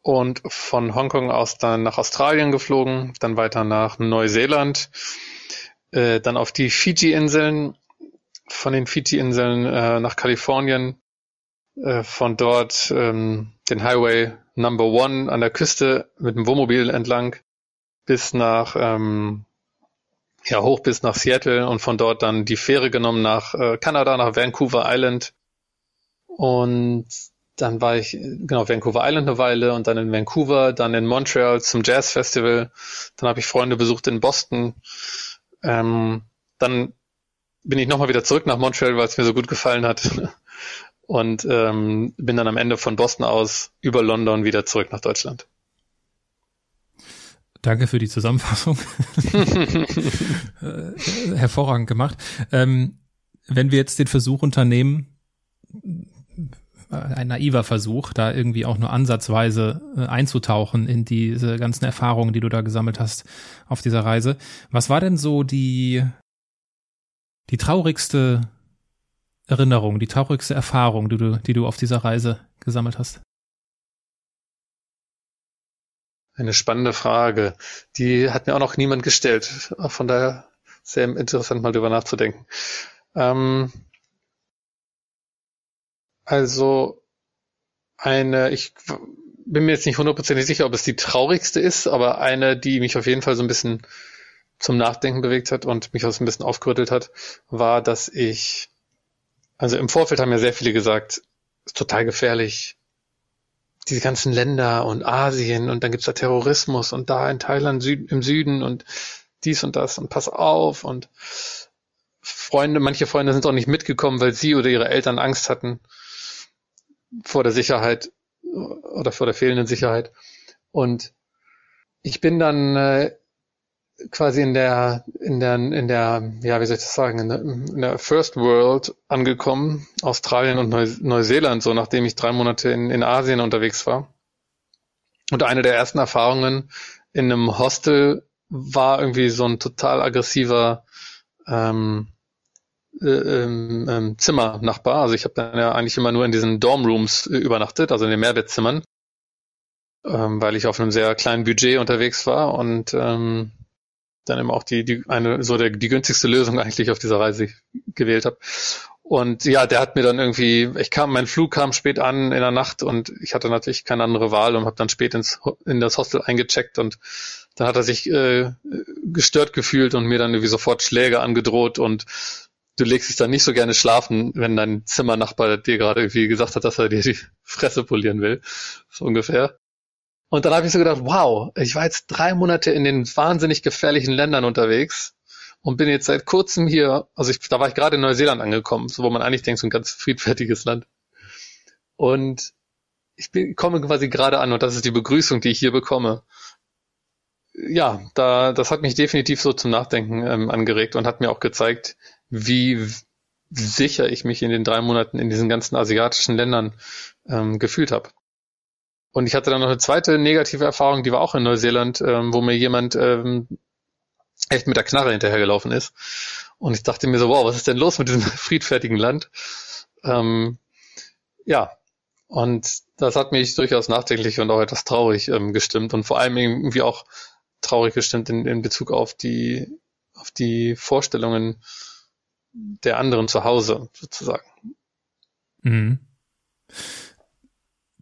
und von Hongkong aus dann nach Australien geflogen, dann weiter nach Neuseeland, äh, dann auf die Fiji-Inseln, von den Fiji-Inseln äh, nach Kalifornien, von dort ähm, den Highway Number One an der Küste mit dem Wohnmobil entlang bis nach ähm, ja hoch bis nach Seattle und von dort dann die Fähre genommen nach äh, Kanada nach Vancouver Island. Und dann war ich genau Vancouver Island eine Weile und dann in Vancouver, dann in Montreal zum Jazz Festival, dann habe ich Freunde besucht in Boston, ähm, dann bin ich nochmal wieder zurück nach Montreal, weil es mir so gut gefallen hat und ähm, bin dann am Ende von Boston aus über London wieder zurück nach Deutschland. Danke für die Zusammenfassung. Äh, hervorragend gemacht. Ähm, wenn wir jetzt den Versuch unternehmen, ein naiver Versuch, da irgendwie auch nur ansatzweise äh, einzutauchen in diese ganzen Erfahrungen, die du da gesammelt hast auf dieser Reise. Was war denn so die, die traurigste Erinnerung, die traurigste Erfahrung, die du, die du auf dieser Reise gesammelt hast? Eine spannende Frage. Die hat mir auch noch niemand gestellt. Von daher sehr interessant, mal drüber nachzudenken. Ähm, also eine, ich bin mir jetzt nicht hundertprozentig sicher, ob es die traurigste ist, aber eine, die mich auf jeden Fall so ein bisschen zum Nachdenken bewegt hat und mich auch so ein bisschen aufgerüttelt hat, war, dass ich, also im Vorfeld haben ja sehr viele gesagt, ist total gefährlich, diese ganzen Länder und Asien und dann gibt's da Terrorismus und da in Thailand Süd, im Süden und dies und das und pass auf und Freunde, manche Freunde sind auch nicht mitgekommen, weil sie oder ihre Eltern Angst hatten vor der Sicherheit oder vor der fehlenden Sicherheit. Und ich bin dann äh, quasi in der, in der, in der, ja, wie soll ich das sagen, in der, in der First World angekommen, Australien und Neu Neuseeland, so nachdem ich drei Monate in, in Asien unterwegs war. Und eine der ersten Erfahrungen in einem Hostel war irgendwie so ein total aggressiver ähm, äh, ähm, ähm, Zimmernachbar. Also ich habe dann ja eigentlich immer nur in diesen Dormrooms äh, übernachtet, also in den Mehrbettzimmern, ähm, weil ich auf einem sehr kleinen Budget unterwegs war und ähm, dann eben auch die, die eine so der die günstigste Lösung eigentlich auf dieser Reise gewählt habe. Und ja, der hat mir dann irgendwie, ich kam, mein Flug kam spät an in der Nacht und ich hatte natürlich keine andere Wahl und habe dann spät ins in das Hostel eingecheckt und dann hat er sich äh, gestört gefühlt und mir dann irgendwie sofort Schläge angedroht und du legst dich dann nicht so gerne schlafen, wenn dein Zimmernachbar dir gerade irgendwie gesagt hat, dass er dir die Fresse polieren will. So ungefähr. Und dann habe ich so gedacht, wow, ich war jetzt drei Monate in den wahnsinnig gefährlichen Ländern unterwegs und bin jetzt seit kurzem hier, also ich, da war ich gerade in Neuseeland angekommen, so wo man eigentlich denkt, so ein ganz friedfertiges Land. Und ich bin, komme quasi gerade an und das ist die Begrüßung, die ich hier bekomme. Ja, da, das hat mich definitiv so zum Nachdenken ähm, angeregt und hat mir auch gezeigt, wie sicher ich mich in den drei Monaten in diesen ganzen asiatischen Ländern ähm, gefühlt habe. Und ich hatte dann noch eine zweite negative Erfahrung, die war auch in Neuseeland, ähm, wo mir jemand ähm, echt mit der Knarre hinterhergelaufen ist. Und ich dachte mir so, wow, was ist denn los mit diesem friedfertigen Land? Ähm, ja, und das hat mich durchaus nachdenklich und auch etwas traurig ähm, gestimmt und vor allem irgendwie auch traurig gestimmt in, in Bezug auf die, auf die Vorstellungen der anderen zu Hause sozusagen. Mhm.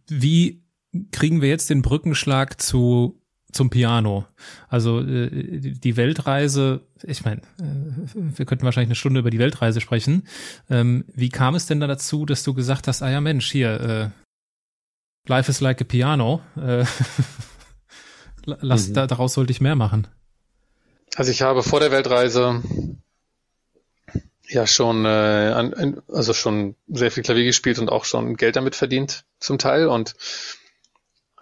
Wie kriegen wir jetzt den Brückenschlag zu zum Piano. Also äh, die Weltreise, ich meine, äh, wir könnten wahrscheinlich eine Stunde über die Weltreise sprechen. Ähm, wie kam es denn da dazu, dass du gesagt hast, ah ja Mensch, hier, äh, Life is like a piano. Äh, lass, mhm. da, daraus sollte ich mehr machen. Also ich habe vor der Weltreise ja schon, äh, also schon sehr viel Klavier gespielt und auch schon Geld damit verdient zum Teil und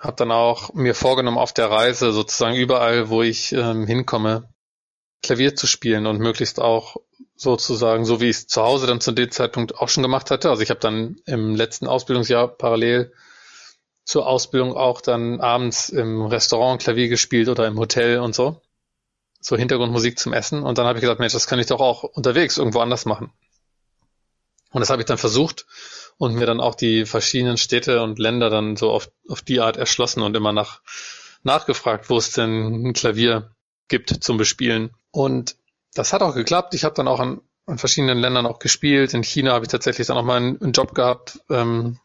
habe dann auch mir vorgenommen, auf der Reise sozusagen überall, wo ich ähm, hinkomme, Klavier zu spielen und möglichst auch sozusagen, so wie ich es zu Hause dann zu dem Zeitpunkt auch schon gemacht hatte. Also ich habe dann im letzten Ausbildungsjahr parallel zur Ausbildung auch dann abends im Restaurant Klavier gespielt oder im Hotel und so. So Hintergrundmusik zum Essen. Und dann habe ich gesagt, Mensch, das kann ich doch auch unterwegs irgendwo anders machen. Und das habe ich dann versucht und mir dann auch die verschiedenen Städte und Länder dann so auf, auf die Art erschlossen und immer nach, nachgefragt, wo es denn ein Klavier gibt zum Bespielen. Und das hat auch geklappt. Ich habe dann auch an, an verschiedenen Ländern auch gespielt. In China habe ich tatsächlich dann auch mal einen, einen Job gehabt. Ähm,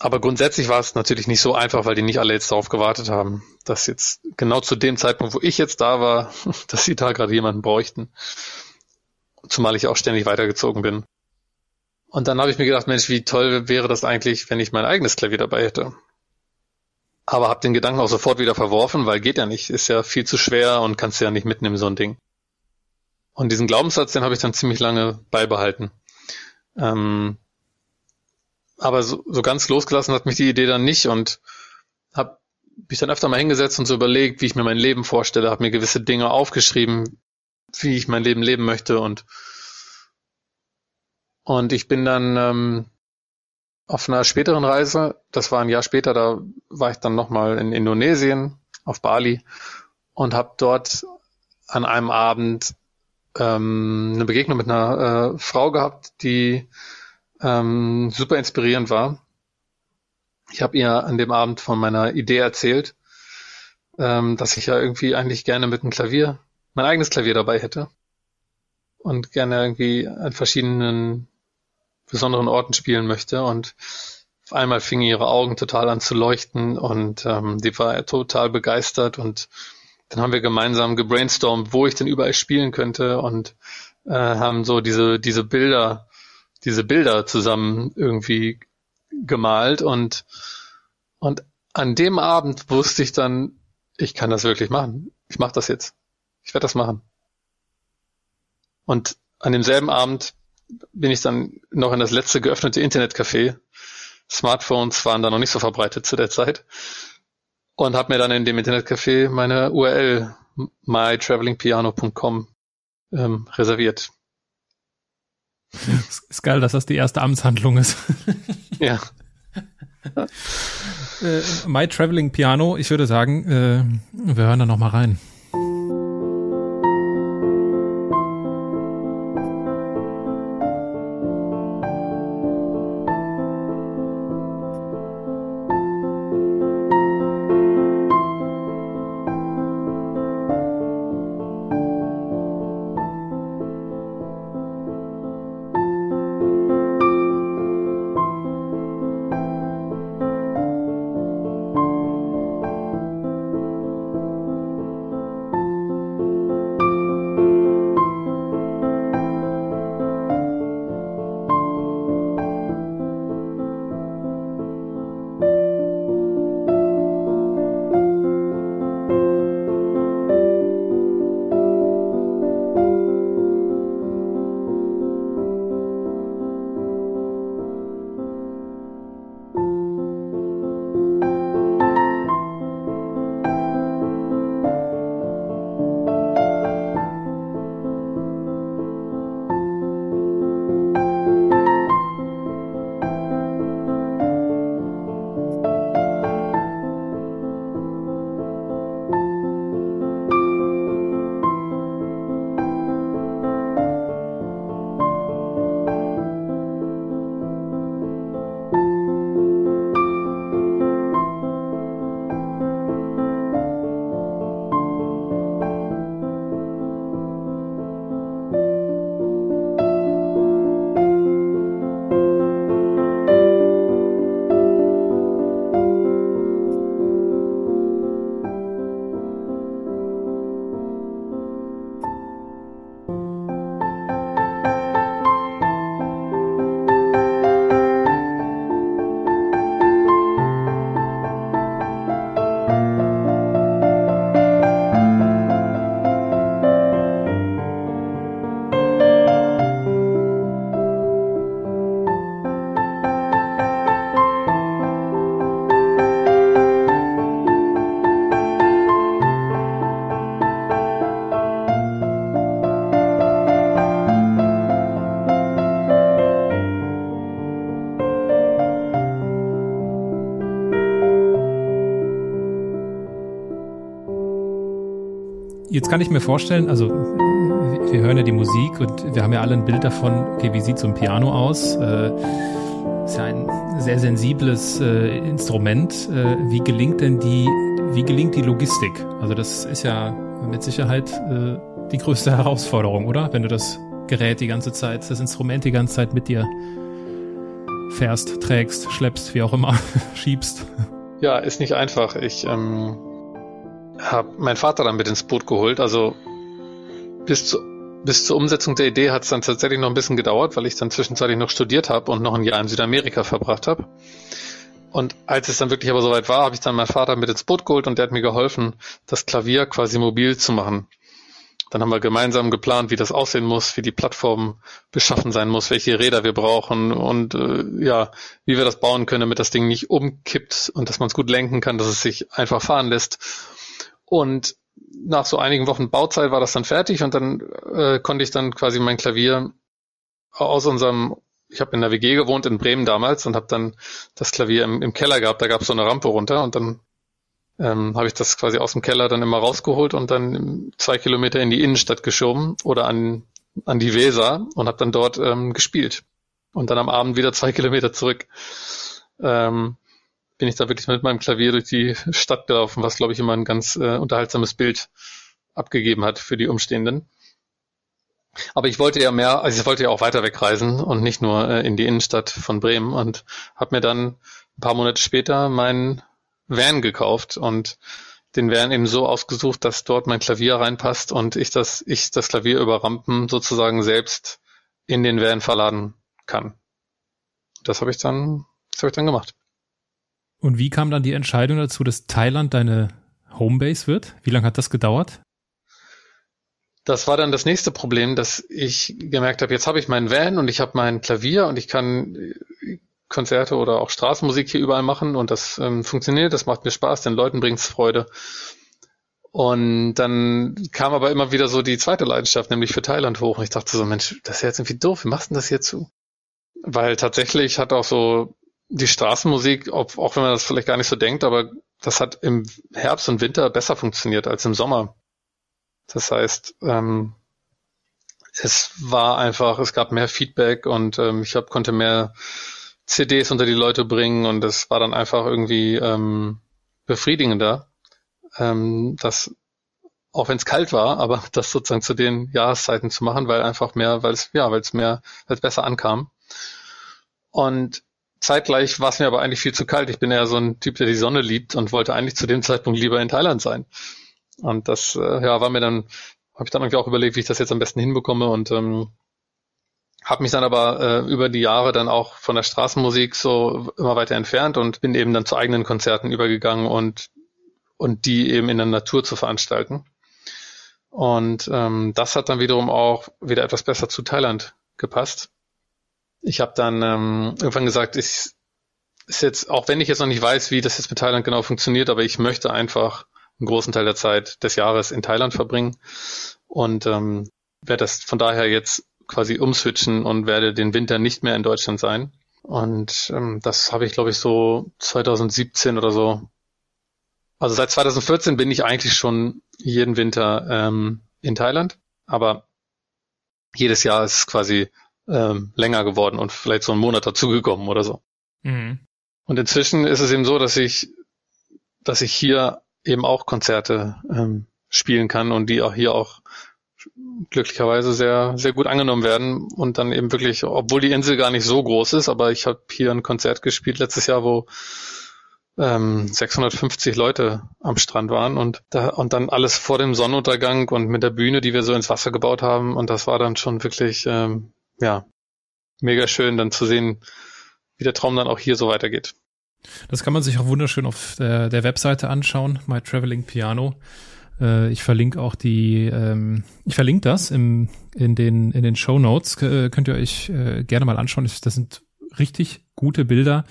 aber grundsätzlich war es natürlich nicht so einfach, weil die nicht alle jetzt darauf gewartet haben, dass jetzt genau zu dem Zeitpunkt, wo ich jetzt da war, dass sie da gerade jemanden bräuchten. Zumal ich auch ständig weitergezogen bin. Und dann habe ich mir gedacht, Mensch, wie toll wäre das eigentlich, wenn ich mein eigenes Klavier dabei hätte. Aber habe den Gedanken auch sofort wieder verworfen, weil geht ja nicht, ist ja viel zu schwer und kannst ja nicht mitnehmen, so ein Ding. Und diesen Glaubenssatz, den habe ich dann ziemlich lange beibehalten. Ähm, aber so, so ganz losgelassen hat mich die Idee dann nicht und habe mich dann öfter mal hingesetzt und so überlegt, wie ich mir mein Leben vorstelle, habe mir gewisse Dinge aufgeschrieben, wie ich mein Leben leben möchte und und ich bin dann ähm, auf einer späteren Reise, das war ein Jahr später, da war ich dann nochmal in Indonesien, auf Bali und habe dort an einem Abend ähm, eine Begegnung mit einer äh, Frau gehabt, die ähm, super inspirierend war. Ich habe ihr an dem Abend von meiner Idee erzählt, ähm, dass ich ja irgendwie eigentlich gerne mit einem Klavier, mein eigenes Klavier dabei hätte und gerne irgendwie an verschiedenen besonderen Orten spielen möchte und auf einmal fingen ihre Augen total an zu leuchten und ähm, die war total begeistert und dann haben wir gemeinsam gebrainstormt, wo ich denn überall spielen könnte und äh, haben so diese diese Bilder diese Bilder zusammen irgendwie gemalt und und an dem Abend wusste ich dann, ich kann das wirklich machen. Ich mache das jetzt. Ich werde das machen. Und an demselben Abend bin ich dann noch in das letzte geöffnete Internetcafé. Smartphones waren da noch nicht so verbreitet zu der Zeit. Und habe mir dann in dem Internetcafé meine URL mytravelingpiano.com ähm, reserviert. Ist geil, dass das die erste Amtshandlung ist. ja. äh, My Traveling Piano, ich würde sagen, äh, wir hören da noch mal rein. Jetzt kann ich mir vorstellen, also wir hören ja die Musik und wir haben ja alle ein Bild davon, okay, wie sieht so ein Piano aus? Äh, ist ja ein sehr sensibles äh, Instrument. Äh, wie gelingt denn die, wie gelingt die Logistik? Also das ist ja mit Sicherheit äh, die größte Herausforderung, oder? Wenn du das Gerät die ganze Zeit, das Instrument die ganze Zeit mit dir fährst, trägst, schleppst, wie auch immer, schiebst. Ja, ist nicht einfach. Ich ähm, habe meinen Vater dann mit ins Boot geholt. Also bis, zu, bis zur Umsetzung der Idee hat es dann tatsächlich noch ein bisschen gedauert, weil ich dann zwischenzeitlich noch studiert habe und noch ein Jahr in Südamerika verbracht habe. Und als es dann wirklich aber soweit war, habe ich dann meinen Vater mit ins Boot geholt und der hat mir geholfen, das Klavier quasi mobil zu machen. Dann haben wir gemeinsam geplant, wie das aussehen muss, wie die Plattform beschaffen sein muss, welche Räder wir brauchen und äh, ja, wie wir das bauen können, damit das Ding nicht umkippt und dass man es gut lenken kann, dass es sich einfach fahren lässt. Und nach so einigen Wochen Bauzeit war das dann fertig und dann äh, konnte ich dann quasi mein Klavier aus unserem ich habe in der WG gewohnt in Bremen damals und habe dann das Klavier im, im Keller gehabt. Da gab es so eine Rampe runter und dann ähm, habe ich das quasi aus dem Keller dann immer rausgeholt und dann zwei Kilometer in die Innenstadt geschoben oder an, an die Weser und habe dann dort ähm, gespielt. Und dann am Abend wieder zwei Kilometer zurück. Ähm, bin ich da wirklich mit meinem Klavier durch die Stadt gelaufen, was, glaube ich, immer ein ganz äh, unterhaltsames Bild abgegeben hat für die Umstehenden. Aber ich wollte ja mehr, also ich wollte ja auch weiter wegreisen und nicht nur äh, in die Innenstadt von Bremen und habe mir dann ein paar Monate später meinen Van gekauft und den Van eben so ausgesucht, dass dort mein Klavier reinpasst und ich das, ich das Klavier über Rampen sozusagen selbst in den Van verladen kann. Das habe ich dann, das habe ich dann gemacht. Und wie kam dann die Entscheidung dazu, dass Thailand deine Homebase wird? Wie lange hat das gedauert? Das war dann das nächste Problem, dass ich gemerkt habe, jetzt habe ich meinen Van und ich habe mein Klavier und ich kann äh, Konzerte oder auch Straßenmusik hier überall machen und das ähm, funktioniert, das macht mir Spaß, den Leuten bringt's Freude. Und dann kam aber immer wieder so die zweite Leidenschaft, nämlich für Thailand hoch. Und ich dachte so, Mensch, das ist jetzt irgendwie doof, wie machst du das hier zu? Weil tatsächlich hat auch so die Straßenmusik, auch wenn man das vielleicht gar nicht so denkt, aber das hat im Herbst und Winter besser funktioniert als im Sommer. Das heißt, ähm, es war einfach, es gab mehr Feedback und ähm, ich hab, konnte mehr CDs unter die Leute bringen und es war dann einfach irgendwie ähm, befriedigender, ähm, das auch wenn es kalt war, aber das sozusagen zu den Jahreszeiten zu machen, weil einfach mehr, weil es ja, weil es mehr, weil es besser ankam. Und zeitgleich war es mir aber eigentlich viel zu kalt. Ich bin ja so ein Typ, der die Sonne liebt und wollte eigentlich zu dem Zeitpunkt lieber in Thailand sein. Und das äh, ja, war mir dann, habe ich dann irgendwie auch überlegt, wie ich das jetzt am besten hinbekomme und ähm, habe mich dann aber äh, über die Jahre dann auch von der Straßenmusik so immer weiter entfernt und bin eben dann zu eigenen Konzerten übergegangen und und die eben in der Natur zu veranstalten. Und ähm, das hat dann wiederum auch wieder etwas besser zu Thailand gepasst. Ich habe dann ähm, irgendwann gesagt, ich ist jetzt, auch wenn ich jetzt noch nicht weiß, wie das jetzt mit Thailand genau funktioniert, aber ich möchte einfach einen großen Teil der Zeit des Jahres in Thailand verbringen und ähm, werde das von daher jetzt quasi umswitchen und werde den Winter nicht mehr in Deutschland sein. Und ähm, das habe ich, glaube ich, so 2017 oder so. Also seit 2014 bin ich eigentlich schon jeden Winter ähm, in Thailand, aber jedes Jahr ist es quasi ähm, länger geworden und vielleicht so einen Monat dazugekommen oder so. Mhm. Und inzwischen ist es eben so, dass ich, dass ich hier eben auch Konzerte ähm, spielen kann und die auch hier auch glücklicherweise sehr, sehr gut angenommen werden und dann eben wirklich, obwohl die Insel gar nicht so groß ist, aber ich habe hier ein Konzert gespielt letztes Jahr, wo ähm, 650 Leute am Strand waren und da und dann alles vor dem Sonnenuntergang und mit der Bühne, die wir so ins Wasser gebaut haben und das war dann schon wirklich ähm, ja mega schön, dann zu sehen, wie der Traum dann auch hier so weitergeht. Das kann man sich auch wunderschön auf der, der Webseite anschauen, My Traveling Piano. Äh, ich verlinke auch die, ähm, ich verlinke das im, in den, in den Show Notes. Äh, könnt ihr euch äh, gerne mal anschauen. Das sind richtig gute Bilder,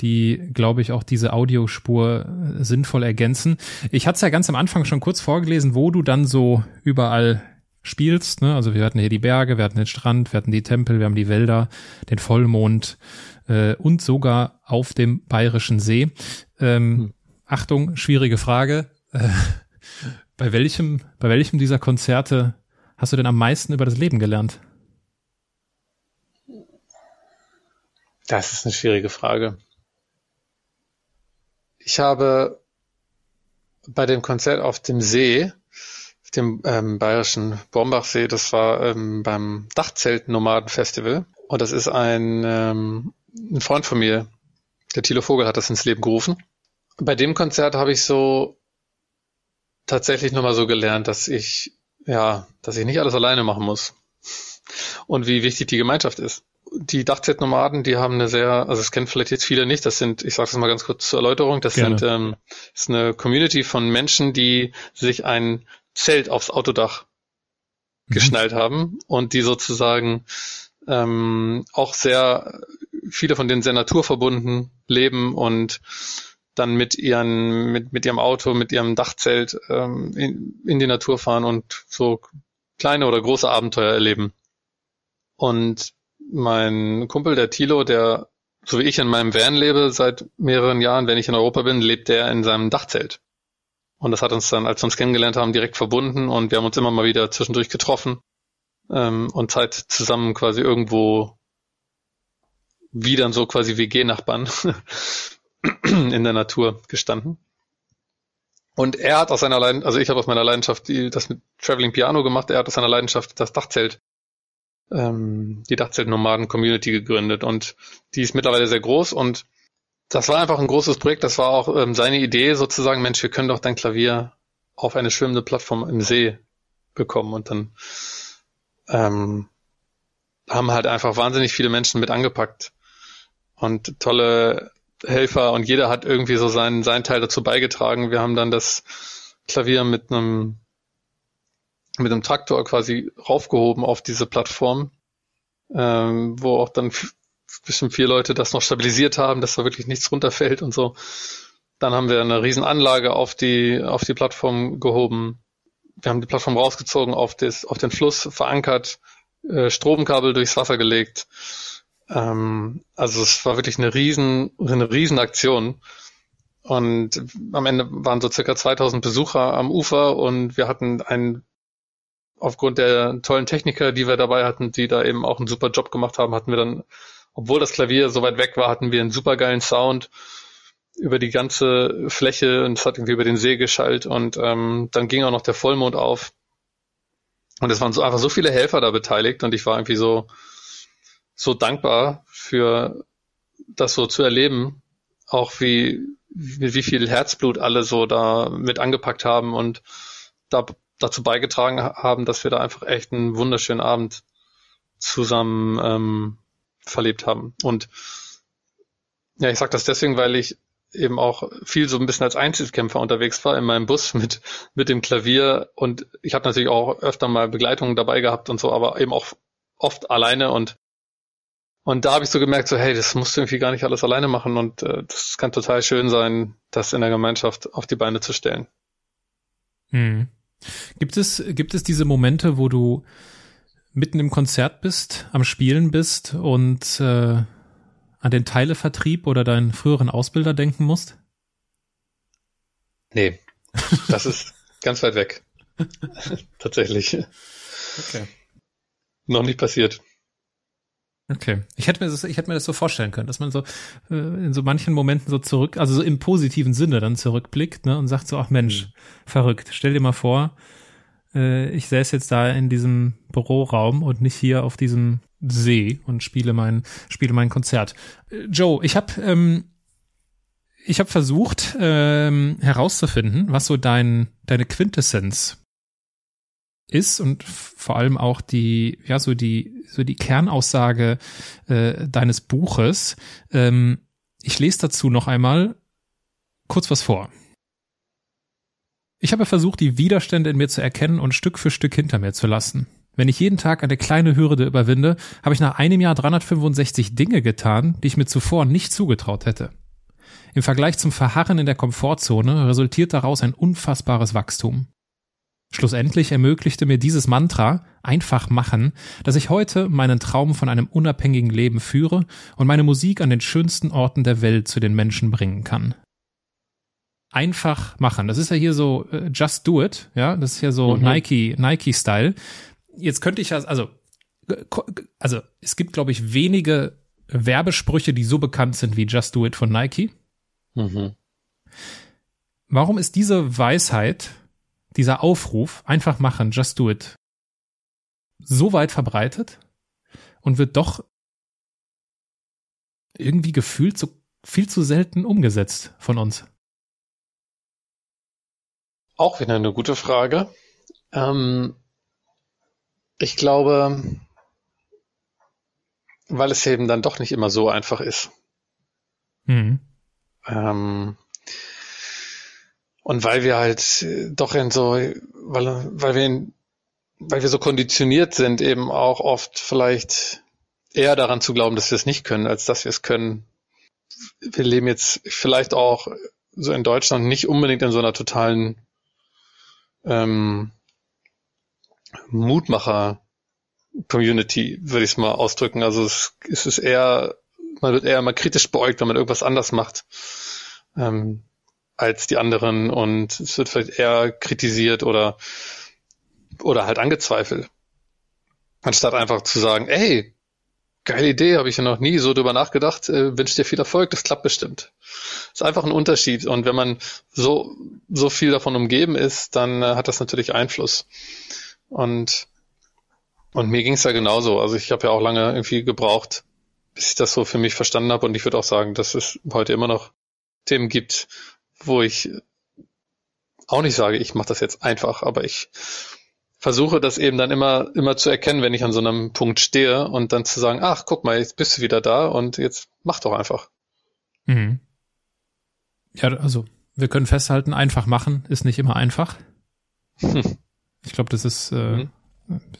die, glaube ich, auch diese Audiospur äh, sinnvoll ergänzen. Ich hatte es ja ganz am Anfang schon kurz vorgelesen, wo du dann so überall spielst. Ne? Also wir hatten hier die Berge, wir hatten den Strand, wir hatten die Tempel, wir haben die Wälder, den Vollmond äh, und sogar auf dem Bayerischen See. Ähm, hm. Achtung, schwierige Frage. Äh, bei welchem, bei welchem dieser Konzerte hast du denn am meisten über das Leben gelernt? Das ist eine schwierige Frage. Ich habe bei dem Konzert auf dem See dem ähm, bayerischen Bombachsee. Das war ähm, beim Dachzelt-Nomaden-Festival. Und das ist ein, ähm, ein Freund von mir, der Thilo Vogel, hat das ins Leben gerufen. Bei dem Konzert habe ich so tatsächlich nochmal so gelernt, dass ich, ja, dass ich nicht alles alleine machen muss. Und wie wichtig die Gemeinschaft ist. Die Dachzelt-Nomaden, die haben eine sehr, also es kennen vielleicht jetzt viele nicht, das sind, ich sage es mal ganz kurz zur Erläuterung, das Gerne. sind ähm, ist eine Community von Menschen, die sich ein Zelt aufs Autodach mhm. geschnallt haben und die sozusagen ähm, auch sehr, viele von denen sehr naturverbunden leben und dann mit ihren, mit, mit ihrem Auto, mit ihrem Dachzelt ähm, in, in die Natur fahren und so kleine oder große Abenteuer erleben. Und mein Kumpel, der Tilo, der so wie ich in meinem Van lebe seit mehreren Jahren, wenn ich in Europa bin, lebt der in seinem Dachzelt. Und das hat uns dann, als wir uns kennengelernt haben, direkt verbunden und wir haben uns immer mal wieder zwischendurch getroffen ähm, und Zeit zusammen quasi irgendwo wie dann so quasi WG-Nachbarn in der Natur gestanden. Und er hat aus seiner Leidenschaft, also ich habe aus meiner Leidenschaft die, das mit Traveling Piano gemacht, er hat aus seiner Leidenschaft das Dachzelt, ähm, die Dachzelt-Nomaden-Community gegründet und die ist mittlerweile sehr groß und das war einfach ein großes Projekt, das war auch ähm, seine Idee sozusagen, Mensch, wir können doch dein Klavier auf eine schwimmende Plattform im See bekommen. Und dann ähm, haben halt einfach wahnsinnig viele Menschen mit angepackt. Und tolle Helfer. Und jeder hat irgendwie so seinen, seinen Teil dazu beigetragen. Wir haben dann das Klavier mit einem, mit einem Traktor quasi raufgehoben auf diese Plattform, ähm, wo auch dann bestimmt vier Leute das noch stabilisiert haben, dass da wirklich nichts runterfällt und so. Dann haben wir eine Riesenanlage auf die, auf die Plattform gehoben. Wir haben die Plattform rausgezogen, auf, das, auf den Fluss verankert, äh, Stromkabel durchs Wasser gelegt ähm, also es war wirklich eine riesen, eine riesen Aktion. Und am Ende waren so circa 2000 Besucher am Ufer und wir hatten einen, aufgrund der tollen Techniker, die wir dabei hatten, die da eben auch einen super Job gemacht haben, hatten wir dann, obwohl das Klavier so weit weg war, hatten wir einen super geilen Sound über die ganze Fläche und es hat irgendwie über den See geschallt und ähm, dann ging auch noch der Vollmond auf. Und es waren so einfach so viele Helfer da beteiligt und ich war irgendwie so, so dankbar für das so zu erleben, auch wie, wie, wie viel Herzblut alle so da mit angepackt haben und da, dazu beigetragen haben, dass wir da einfach echt einen wunderschönen Abend zusammen ähm, verlebt haben. Und ja, ich sage das deswegen, weil ich eben auch viel so ein bisschen als Einzelkämpfer unterwegs war in meinem Bus mit mit dem Klavier und ich habe natürlich auch öfter mal Begleitungen dabei gehabt und so, aber eben auch oft alleine und und da habe ich so gemerkt, so hey, das musst du irgendwie gar nicht alles alleine machen und äh, das kann total schön sein, das in der Gemeinschaft auf die Beine zu stellen. Hm. Gibt es gibt es diese Momente, wo du mitten im Konzert bist, am Spielen bist und äh, an den Teilevertrieb oder deinen früheren Ausbilder denken musst? Nee, das ist ganz weit weg. Tatsächlich. Okay. Noch nicht passiert. Okay. Ich hätte mir das, ich hätte mir das so vorstellen können, dass man so äh, in so manchen Momenten so zurück, also so im positiven Sinne dann zurückblickt, ne, und sagt so, ach Mensch, mhm. verrückt. Stell dir mal vor, äh, ich säß jetzt da in diesem Büroraum und nicht hier auf diesem See und spiele mein, spiele mein Konzert. Äh, Joe, ich habe ähm, ich habe versucht ähm, herauszufinden, was so dein deine Quintessenz ist und vor allem auch die, ja, so die, so die Kernaussage äh, deines Buches. Ähm, ich lese dazu noch einmal kurz was vor. Ich habe versucht, die Widerstände in mir zu erkennen und Stück für Stück hinter mir zu lassen. Wenn ich jeden Tag eine kleine Hürde überwinde, habe ich nach einem Jahr 365 Dinge getan, die ich mir zuvor nicht zugetraut hätte. Im Vergleich zum Verharren in der Komfortzone resultiert daraus ein unfassbares Wachstum. Schlussendlich ermöglichte mir dieses Mantra einfach machen, dass ich heute meinen Traum von einem unabhängigen Leben führe und meine Musik an den schönsten Orten der Welt zu den Menschen bringen kann. Einfach machen. Das ist ja hier so uh, just do it, ja, das ist ja so mhm. Nike Nike Style. Jetzt könnte ich ja also also es gibt glaube ich wenige Werbesprüche, die so bekannt sind wie just do it von Nike. Mhm. Warum ist diese Weisheit dieser Aufruf, einfach machen, just do it, so weit verbreitet und wird doch irgendwie gefühlt so viel zu selten umgesetzt von uns? Auch wieder eine gute Frage. Ähm, ich glaube, weil es eben dann doch nicht immer so einfach ist. Mhm. Ähm, und weil wir halt doch in so, weil, weil wir in, weil wir so konditioniert sind, eben auch oft vielleicht eher daran zu glauben, dass wir es nicht können, als dass wir es können. Wir leben jetzt vielleicht auch so in Deutschland nicht unbedingt in so einer totalen ähm, Mutmacher Community, würde ich es mal ausdrücken. Also es, es ist eher, man wird eher mal kritisch beäugt, wenn man irgendwas anders macht ähm, als die anderen und es wird vielleicht eher kritisiert oder oder halt angezweifelt. Anstatt einfach zu sagen, ey, geile Idee, habe ich ja noch nie so drüber nachgedacht, äh, wünsche dir viel Erfolg, das klappt bestimmt. ist einfach ein Unterschied und wenn man so, so viel davon umgeben ist, dann äh, hat das natürlich Einfluss. Und, und mir ging es ja genauso. Also ich habe ja auch lange irgendwie gebraucht, bis ich das so für mich verstanden habe und ich würde auch sagen, dass es heute immer noch Themen gibt, wo ich auch nicht sage, ich mache das jetzt einfach, aber ich versuche das eben dann immer, immer zu erkennen, wenn ich an so einem Punkt stehe und dann zu sagen, ach, guck mal, jetzt bist du wieder da und jetzt mach doch einfach. Mhm. Ja, also wir können festhalten, einfach machen ist nicht immer einfach. Hm. Ich glaube, das ist, äh, mhm.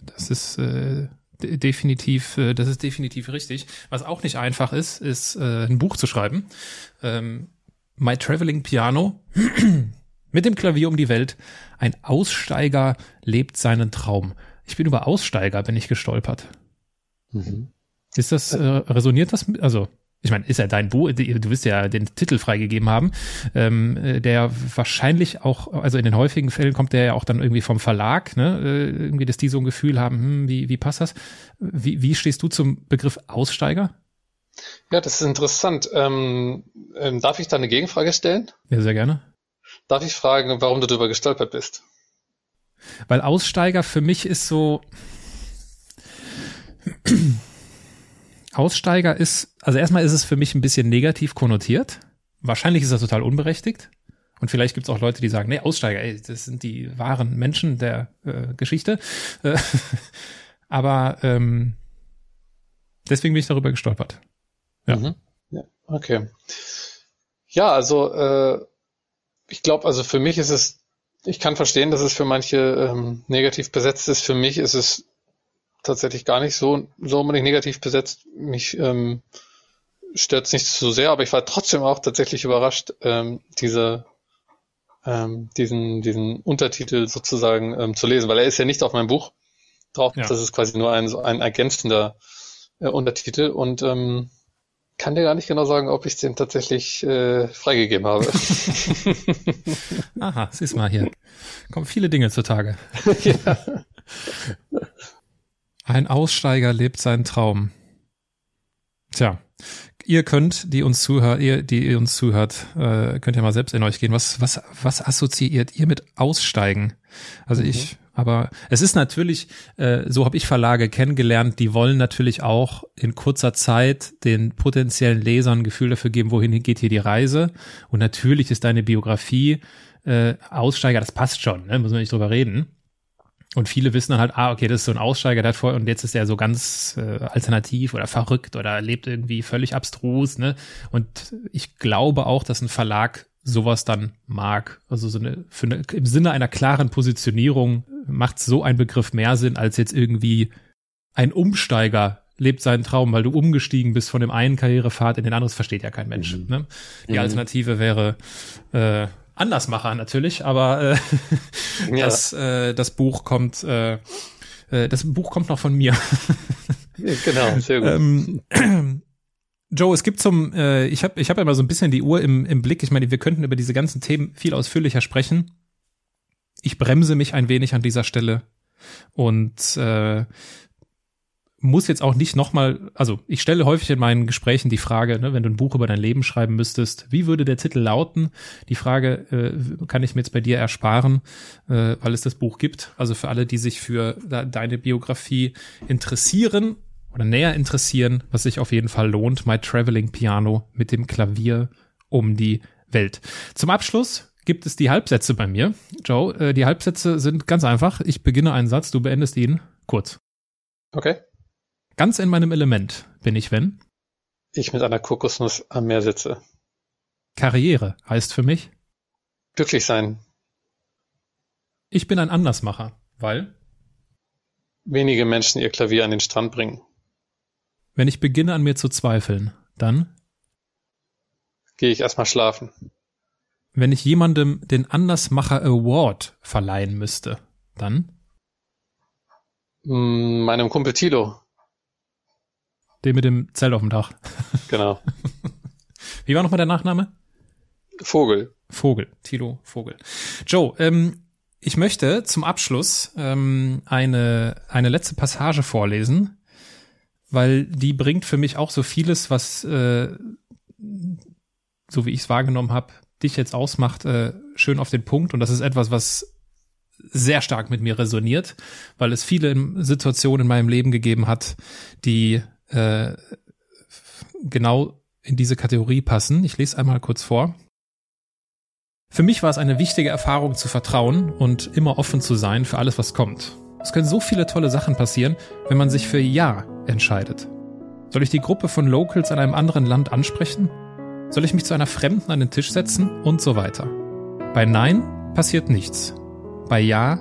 das ist äh, definitiv, äh, das ist definitiv richtig. Was auch nicht einfach ist, ist äh, ein Buch zu schreiben. Ähm, My Traveling Piano mit dem Klavier um die Welt. Ein Aussteiger lebt seinen Traum. Ich bin über Aussteiger, bin ich gestolpert. Mhm. Ist das, äh, resoniert das? Also, ich meine, ist ja dein Buch, du wirst ja den Titel freigegeben haben, ähm, äh, der wahrscheinlich auch, also in den häufigen Fällen kommt der ja auch dann irgendwie vom Verlag, ne? Äh, irgendwie, dass die so ein Gefühl haben, hm, wie, wie passt das? Wie, wie stehst du zum Begriff Aussteiger? Ja, das ist interessant. Ähm, ähm, darf ich da eine Gegenfrage stellen? Ja, sehr gerne. Darf ich fragen, warum du darüber gestolpert bist? Weil Aussteiger für mich ist so. Aussteiger ist, also erstmal ist es für mich ein bisschen negativ konnotiert. Wahrscheinlich ist das total unberechtigt. Und vielleicht gibt es auch Leute, die sagen, nee, Aussteiger, ey, das sind die wahren Menschen der äh, Geschichte. Äh, aber ähm, deswegen bin ich darüber gestolpert. Ja. Mhm. ja okay. Ja, also äh, ich glaube, also für mich ist es, ich kann verstehen, dass es für manche ähm, negativ besetzt ist. Für mich ist es tatsächlich gar nicht so, so unbedingt negativ besetzt. Mich ähm, stört es nicht so sehr, aber ich war trotzdem auch tatsächlich überrascht, ähm, diese, ähm, diesen, diesen Untertitel sozusagen ähm, zu lesen, weil er ist ja nicht auf meinem Buch drauf. Ja. Das ist quasi nur ein, so ein ergänzender äh, Untertitel und ähm, kann dir gar nicht genau sagen, ob ich den tatsächlich äh, freigegeben habe. Aha, siehst mal hier. Kommen viele Dinge zutage. ja. Ein Aussteiger lebt seinen Traum. Tja, ihr könnt, die uns zuhört, ihr, die ihr uns zuhört, äh, könnt ja mal selbst in euch gehen. Was, was, was assoziiert ihr mit Aussteigen? Also mhm. ich aber es ist natürlich, äh, so habe ich Verlage kennengelernt, die wollen natürlich auch in kurzer Zeit den potenziellen Lesern ein Gefühl dafür geben, wohin geht hier die Reise. Und natürlich ist deine Biografie äh, Aussteiger, das passt schon, ne? muss man nicht drüber reden. Und viele wissen dann halt, ah, okay, das ist so ein Aussteiger, der hat vor und jetzt ist er so ganz äh, alternativ oder verrückt oder lebt irgendwie völlig abstrus, ne? Und ich glaube auch, dass ein Verlag sowas dann mag. Also so eine, für eine, im Sinne einer klaren Positionierung macht so ein Begriff mehr Sinn als jetzt irgendwie ein Umsteiger lebt seinen Traum, weil du umgestiegen bist von dem einen Karrierepfad in den anderen. Das versteht ja kein Mensch. Mhm. Ne? Die mhm. Alternative wäre äh, Andersmacher natürlich, aber äh, ja. das, äh, das Buch kommt, äh, äh, das Buch kommt noch von mir. genau, sehr gut. Ähm, Joe, es gibt zum, äh, ich habe ich hab ja mal so ein bisschen die Uhr im, im Blick. Ich meine, wir könnten über diese ganzen Themen viel ausführlicher sprechen. Ich bremse mich ein wenig an dieser Stelle und äh, muss jetzt auch nicht nochmal, also ich stelle häufig in meinen Gesprächen die Frage, ne, wenn du ein Buch über dein Leben schreiben müsstest, wie würde der Titel lauten? Die Frage äh, kann ich mir jetzt bei dir ersparen, äh, weil es das Buch gibt. Also für alle, die sich für deine Biografie interessieren oder näher interessieren, was sich auf jeden Fall lohnt, My Traveling Piano mit dem Klavier um die Welt. Zum Abschluss gibt es die Halbsätze bei mir. Joe, äh, die Halbsätze sind ganz einfach. Ich beginne einen Satz, du beendest ihn kurz. Okay. Ganz in meinem Element bin ich, wenn? Ich mit einer Kokosnuss am Meer sitze. Karriere heißt für mich? Glücklich sein. Ich bin ein Andersmacher, weil? Wenige Menschen ihr Klavier an den Strand bringen. Wenn ich beginne an mir zu zweifeln, dann gehe ich erstmal schlafen. Wenn ich jemandem den Andersmacher Award verleihen müsste, dann Mm, Meinem Kumpel Tilo. Den mit dem Zelt auf dem Dach. Genau. Wie war nochmal der Nachname? Vogel. Vogel. Tilo Vogel. Joe, ähm, ich möchte zum Abschluss ähm, eine, eine letzte Passage vorlesen, weil die bringt für mich auch so vieles, was, äh, so wie ich es wahrgenommen habe, dich jetzt ausmacht, äh, schön auf den Punkt. Und das ist etwas, was sehr stark mit mir resoniert, weil es viele Situationen in meinem Leben gegeben hat, die äh, genau in diese Kategorie passen. Ich lese einmal kurz vor. Für mich war es eine wichtige Erfahrung zu vertrauen und immer offen zu sein für alles, was kommt. Es können so viele tolle Sachen passieren, wenn man sich für Ja entscheidet. Soll ich die Gruppe von Locals in einem anderen Land ansprechen? Soll ich mich zu einer Fremden an den Tisch setzen? Und so weiter. Bei Nein passiert nichts. Bei Ja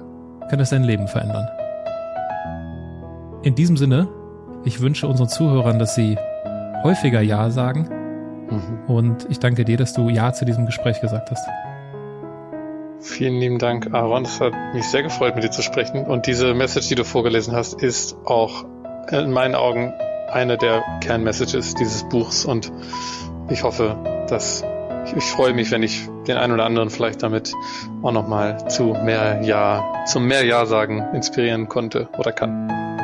kann es dein Leben verändern. In diesem Sinne, ich wünsche unseren Zuhörern, dass sie häufiger Ja sagen. Mhm. Und ich danke dir, dass du Ja zu diesem Gespräch gesagt hast. Vielen lieben Dank, Aaron. Es hat mich sehr gefreut, mit dir zu sprechen. Und diese Message, die du vorgelesen hast, ist auch in meinen Augen eine der Kernmessages dieses Buchs. Und ich hoffe, dass ich, ich freue mich, wenn ich den einen oder anderen vielleicht damit auch nochmal zu mehr Ja, zum mehr Ja sagen inspirieren konnte oder kann.